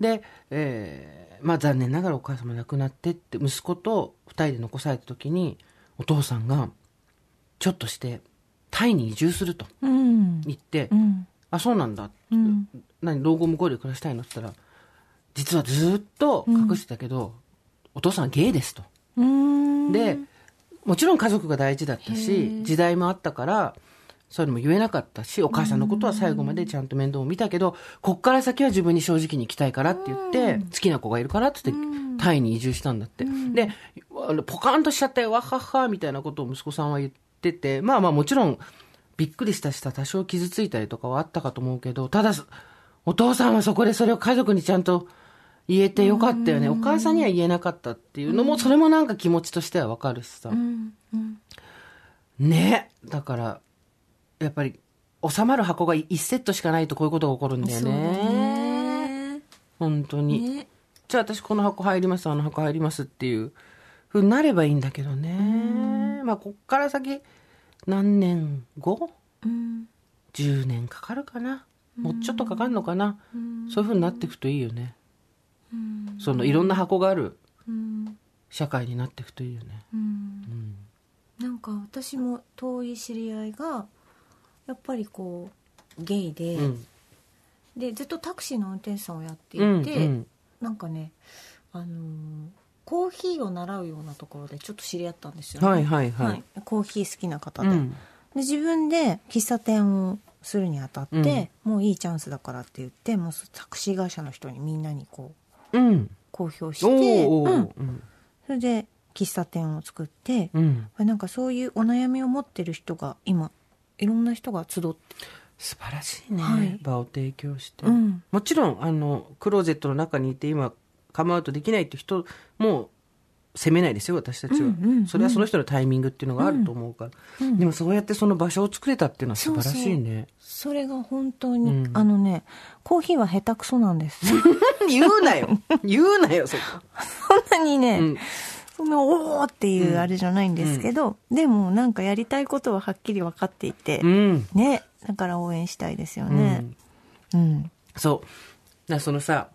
で、えーまあ残念ながらお母様亡くなってって、息子と二人で残された時に、お父さんが、ちょっとして、タイに移住すると
うん。
言って、
うん。
あ、そうなんだ。
うん。
何、老後向こうで暮らしたいのって言ったら、実はずっと隠してたけど、お父さんはゲイですと。
うん。
で、もちろん家族が大事だったし、時代もあったから、そういうのも言えなかったし、お母さんのことは最後までちゃんと面倒を見たけど、こっから先は自分に正直に行きたいからって言って、好きな子がいるからって言って、タイに移住したんだって。で、あのポカーンとしちゃって、わっはっは、みたいなことを息子さんは言ってて、まあまあもちろん、びっくりしたした多少傷ついたりとかはあったかと思うけど、ただ、お父さんはそこでそれを家族にちゃんと言えてよかったよね。お母さんには言えなかったっていうのも、それもなんか気持ちとしてはわかるしさ。
うん。うん。
ね。だから、やっぱり、収まる箱が1セットしかないとこういうことが起こるんだよね。
ね。
本当に。
ね。
じゃあ私この箱入ります、あの箱入りますっていうふうになればいいんだけどね。まあ、こっから先、何年後？
うん。
?10 年かかるかな？もうちょっとかかるのかな？そういうふうになっていくといいよね。そのいろんな箱がある
うん。
社会になっていくといいよね。
うん。なんか私も遠い知り合いが、やっぱりこう、ゲイで、
うん。
で、ずっとタクシーの運転手さんをやってい
うん。
て、
うん
なんかね、あのーコーヒーを習うようなところでちょっと知り合ったんですよ、ね。
はいはいはい
コーヒー好きな方で。
うん。
で自分で喫茶店をするにあたって、もういいチャンスだからって言ってもうタクシー会社の人にみんなにこう
うん。
公表して。それで喫茶店を作って、
うん。
なんかそういうお悩みを持ってる人が今いろんな人が集って
素晴らしいね、
はい。
場を提供して、
うん。
もちろんあのクローゼットの中にいて今カムアウトできないって人も責めないですよ私たちは、
うんうんうん。
それはその人のタイミングっていうのがあると思うから、でもそうやってその場所を作れたっていうのは素晴らしいね。
それが本当に、
うん。
あのねコーヒーは下手くそなんです。
言うなよ。言うなよそこ、
そんなにね、おーっていうあれじゃないんですけど、でもなんかやりたいことははっきり分かっていて、
うん。
ねだから応援したいですよね。うん。
そう。だそのさ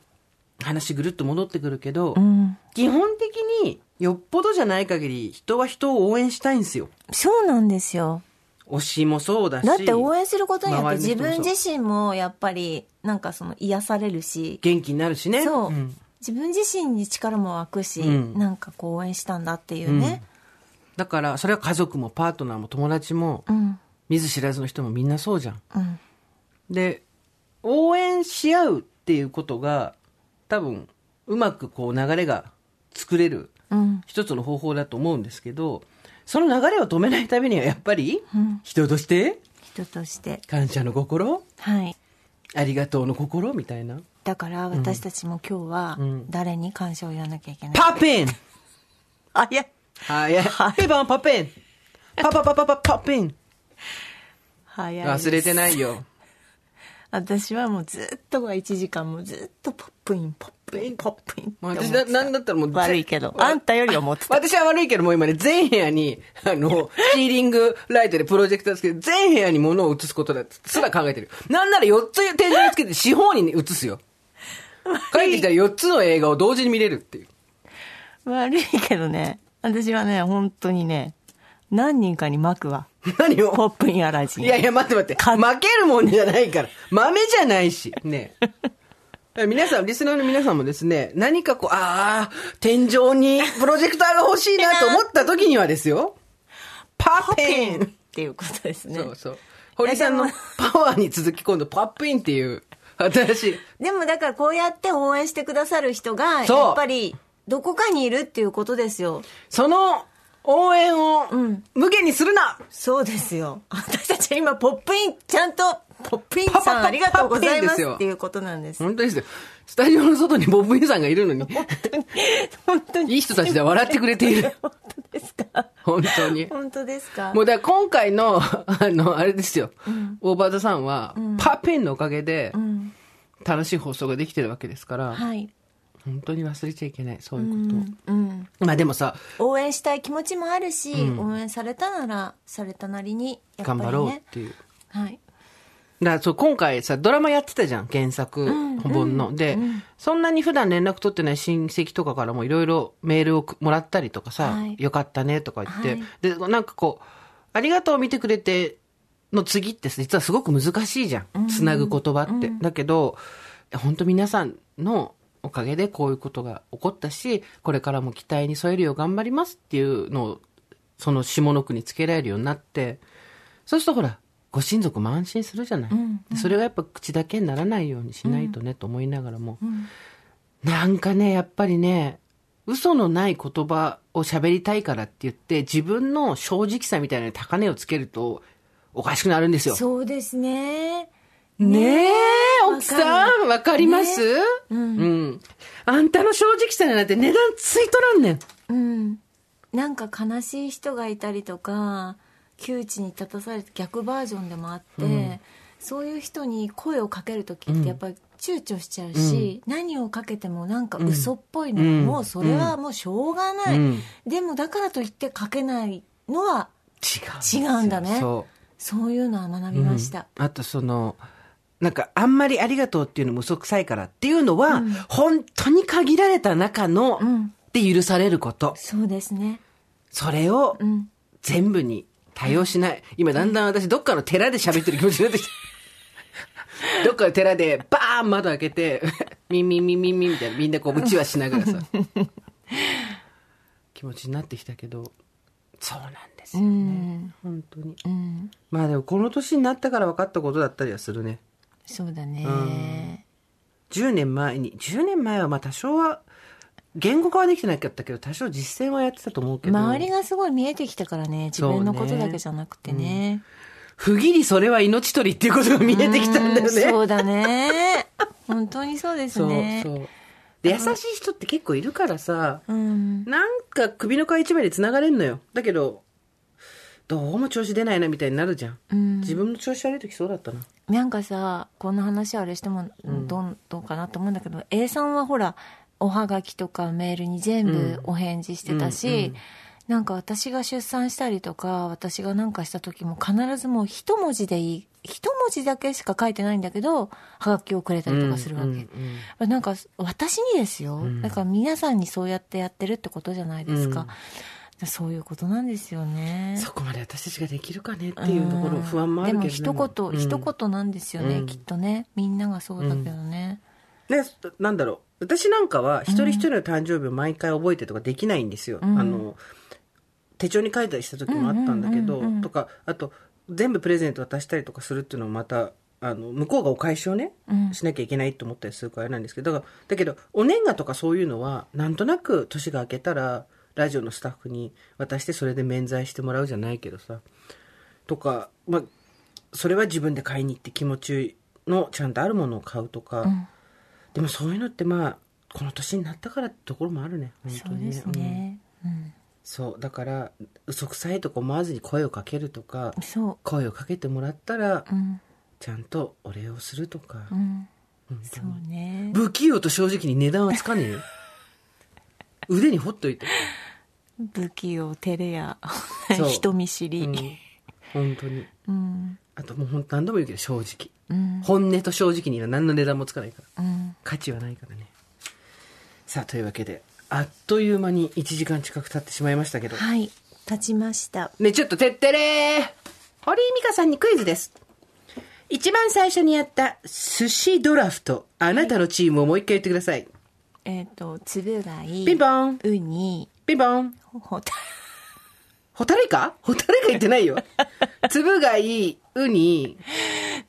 話ぐるっと戻ってくるけど、
うん、
基本的によっぽどじゃない限り人は人を応援したいんですよ。
そうなんですよ。
推しもそうだし
だって応援することによって自分自身もやっぱりなんかその癒されるし
元気になるしね。
そう、
ん
自分自身に力も湧くし、
うん。
なんかこう応援したんだっていうね。
だからそれは家族もパートナーも友達も
うん。
見ず知らずの人もみんなそうじゃん。
うん。
で応援し合うっていうことが多分うまくこう流れが作れる
うん。
一つの方法だと思うんですけどその流れを止めないためにはやっぱり
うん。
人として
人として。
感謝の心？
はい。
ありがとうの心？みたいな
だから私たちも今日は
うん。
誰に感謝を言わなきゃいけない、
パピン。
あい。や
はい。ピバンパピン。パパパパパパピン。
早い
忘れてないよ。
私はもうずっとは1時間もずっとポップインポップインポップイン
私
た。
ななんだったらもう
悪いけどあんたより思ってた
私は悪いけどもう今ね、全部屋に、あの、シーリングライトでプロジェクターつけて、全部屋に物を映すことだすら考えてる。なんなら4つ天井につけて四方に、ね、映すよ。帰ってきたら4つの映画を同時に見れるっていう。
悪いけどね私はね本当にね何人かに巻くわ
何
ポッ
を
プインアラジン
いやいや、待って待って。負けるもんじゃないから。豆じゃないし。ね皆さん、リスナーの皆さんもですね、何かこう、ああ、天井にプロジェクターが欲しいなと思った時にはですよ、パッピン
っていうことですね
そうそう。堀さんのパワーに続き今度パップインっていう新しい。
でもだからこうやって応援してくださる人がやっぱりどこかにいるっていうことですよ
その応援を
うん
無限にするな、
そうですよ私たちは今ポップインちゃんとポップインさんありがとうございま
す
っていうことなんです
本当ですよ。スタジオの外にボブインさんがいるのに、
本当に
いい人たちで笑ってくれている。
本当ですか
本当に。
本当ですか
もうだから今回の、あの、あれですよ。オーバードさんは、パッピンのおかげで
う、ん
楽しい放送ができてるわけですから、
はい。
本当に忘れちゃいけない、そういううことを。
んうん。
まあでもさ、
応援したい気持ちもあるし、
うん。
応援されたならされたなりにね。
頑張ろうっていう。
はい。
だそう今回さ、ドラマやってたじゃん、原作本の。で、そんなに普段連絡取ってない親戚とかからもいろいろメールをもらったりとかさ、
はい。
よかったねとか言って、
はい。
で、なんかこう、ありがとう見てくれての次ってさ実はすごく難しいじゃん。つなぐ言葉って。だけど、本当皆さんのおかげでこういうことが起こったし、これからも期待に添えるよう頑張りますっていうのを、その下の句につけられるようになって、そうするとほら、ご親族も安心するじゃない、でそれがやっぱ口だけにならないようにしないとね、と思いながらも、なんかね、やっぱりね、嘘のない言葉を喋りたいからって言って、自分の正直さみたいな高値をつけると、おかしくなるんですよ。
そうですね。
ねえ、
わ
奥さん、わかります、
うん。
うん。あんたの正直さなんて値段ついとらんねん。
うん。なんか悲しい人がいたりとか窮地に立たされて逆バージョンでもあって、そういう人に声をかける時ってやっぱり躊躇しちゃうし、何をかけてもなんか嘘っぽいのは
うん。
もうそれはもうしょうがない、
うん。
でもだからといってかけないのは
違うん
だね。
そう。
そういうのは学びました、
あとその、なんかあんまりありがとうっていうのも嘘くさいからっていうのは、本当に限られた中の、
ん。
で許されること。
そうですね。
それを
うん。
全部に対応しない。今だんだん私どっかの寺で喋ってる気持ちになってきた。どっかの寺でバーン窓開けて、ミンミンミンミンミンみたいなみんなこううちわしながらさ、気持ちになってきたけど、そうなんです
う
よ。
ん
本当に。
うん
まあでもこの年になったから分かったことだったりはするね。
そうだね、
10年前に、10年前はまあ多少は、言語化はできてなかったけど、多少実践はやってたと思うけど。
周りがすごい見えてきたからね自分のことだけじゃなくてね
不義理それは命取りっていうことが見えてきたんだよね。
うんそうだね本当にそうです
そう
ね
そう。で、優しい人って結構いるからさ、
うん
なんか首の皮一枚で繋がれんのよ。だけど、どうも調子出ないなみたいになるじゃん。
うん
自分の調子悪い時そうだったな。
なんかさこんな話あれしてもどうどうかなと思うんだけど、A さんはほらおはがきとかメールに全部お返事してたし、
うんうん
なんか私が出産したりとか私が何かした時も必ずもう一文字でいい一文字だけしか書いてないんだけどはがきをくれたりとかするわけ、
うんうん
なんか私にですよ、だから皆さんにそうやってやってるってことじゃないですか、そういうことなんですよね。
そこまで私たちができるかねっていうところ、不安もあるけど
でも一言、
うん。
一言なんですよね、
うん。
きっとね。みんながそうだけどね、
ね、なんだろう。私なんかは、一人一人の誕生日を毎回覚えてとかできないんですよ。
ん。
あの、手帳に書いたりした時もあったんだけど、
うんうんうんうん。
とか、あと、全部プレゼント渡したりとかするっていうのもまた、あの、向こうがお返しをね、
うん。
しなきゃいけないと思ったりするからあれなんですけど、だから、だけど、お年賀とかそういうのは、なんとなく年が明けたら、ラジオのスタッフに渡してそれで免罪してもらうじゃないけどさ、とか、まあ、それは自分で買いに行って気持ちのちゃんとあるものを買うとか、
ん。
でもそういうのってまあこの年になったからってところもあるね本当にね。
そうですね、うん
そうだから嘘くさいとか思わずに声をかけるとか
そ
声をかけてもらったら
ううん。
ちゃんとお礼をするとか、
うん。そう
に
ね。
不器用と正直に値段はつかねえよ。腕にほっといて、
不器用照れや。人見知り。
うん、本当に。
うん。
あともう本当何度も言うけど正直。
うん。
本音と正直には何の値段もつかないから。
うん。
価値はないからね。さあというわけであっという間に1時間近く経ってしまいましたけど。
はい立ちました。
ねちょっとてってれー。堀井美香さんにクイズです。一番最初にやった寿司ドラフトあなたのチームをもう一回言ってください。
えっ、とつぶ貝
ピンポン。
ウニ
ピンポン。
ほた
ホタルイカ？ホタルイカ言ってないよ。つぶ貝ウニ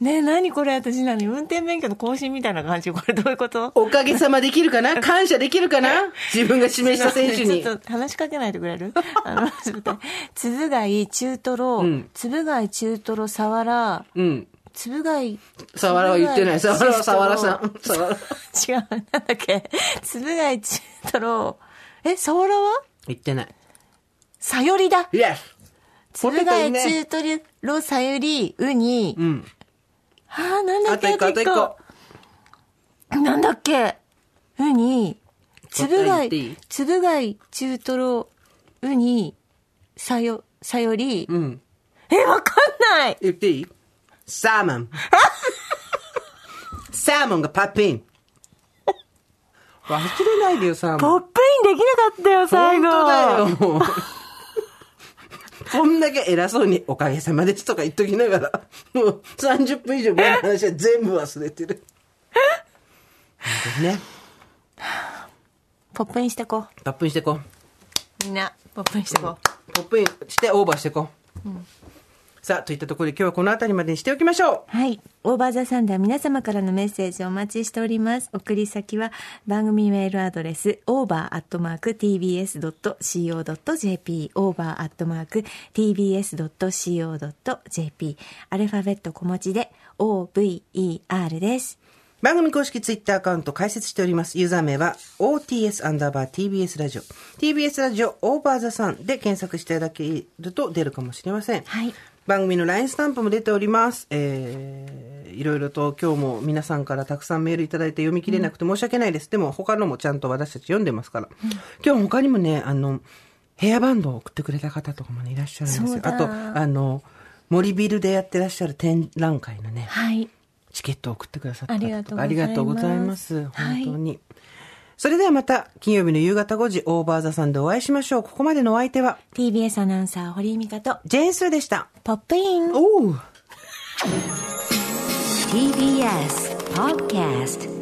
ねえ何これ私何運転免許の更新みたいな感じ？これどういうこと？
おかげさまできるかな？感謝できるかな？自分が指名した選手に。
ちょっと話しかけないでくれる？あの、ちょっと中トロ、
うん。
つぶ貝、中トロ、サワラ、
うん。
つぶ貝、
サワラは言ってない。サワラはサワラさん。サワラ。
違う、なんだっけ？つぶ貝、中トロ、え、サワラは？
言ってない
さよりだ
イエス
つぶ貝、中トロ、さより、ウニ、
うん
あー、なんだ
あ
っけ
と一個あと一個
なんだっけウニ、つぶ貝
答え言っていい、
つぶ貝、中トロ、ウニ、さよ、さより、
うん
え、わかんない
言っていいサーモン。サーモンがパッピン。忘れないでよ、サーモン。
ポップインできなかったよ、最後。
本当だよ。こんだけ偉そうにおかげさまですとか言っときながら、もう30分以上前の話は全部忘れてる。ね。
ポップインしてこ
パップインしてこう。
う。みんな、ポップインしてこう。
ポップインしてオーバーしてこう。さあ、といったところで今日はこの辺りまでにしておきましょう。
はい。オーバーザサンダー皆様からのメッセージをお待ちしております。送り先は番組メールアドレス over.tbs.co.jp over.tbs.co.jp アルファベット小文字で over です。
番組公式ツイッターアカウント開設しております。ユーザー名は OTS アンダーバー TBS ラジオ。TBS ラジオオーバーザさんで検索していただけると出るかもしれません。
はい。
番組の LINE スタンプも出ております。えー、いろいろと今日も皆さんからたくさんメールいただいて読み切れなくて申し訳ないです。でも他のもちゃんと私たち読んでますから。今日他にもね、あの、ヘアバンドを送ってくれた方とかもね、いらっしゃるんですよ。あと、あの、森ビルでやってらっしゃる展覧会のね、
はい。
チケットを送ってくださった
あり
方とか
がとうございます
ありがとうございます。
はい
本当に。それではまた、金曜日の夕方5時、オーバーザさんでお会いしましょう。ここまでのお相手は、
TBS アナウンサー、堀井美香と、
ジェーンスーでした。
ポップイン。
おう
TBS Podcast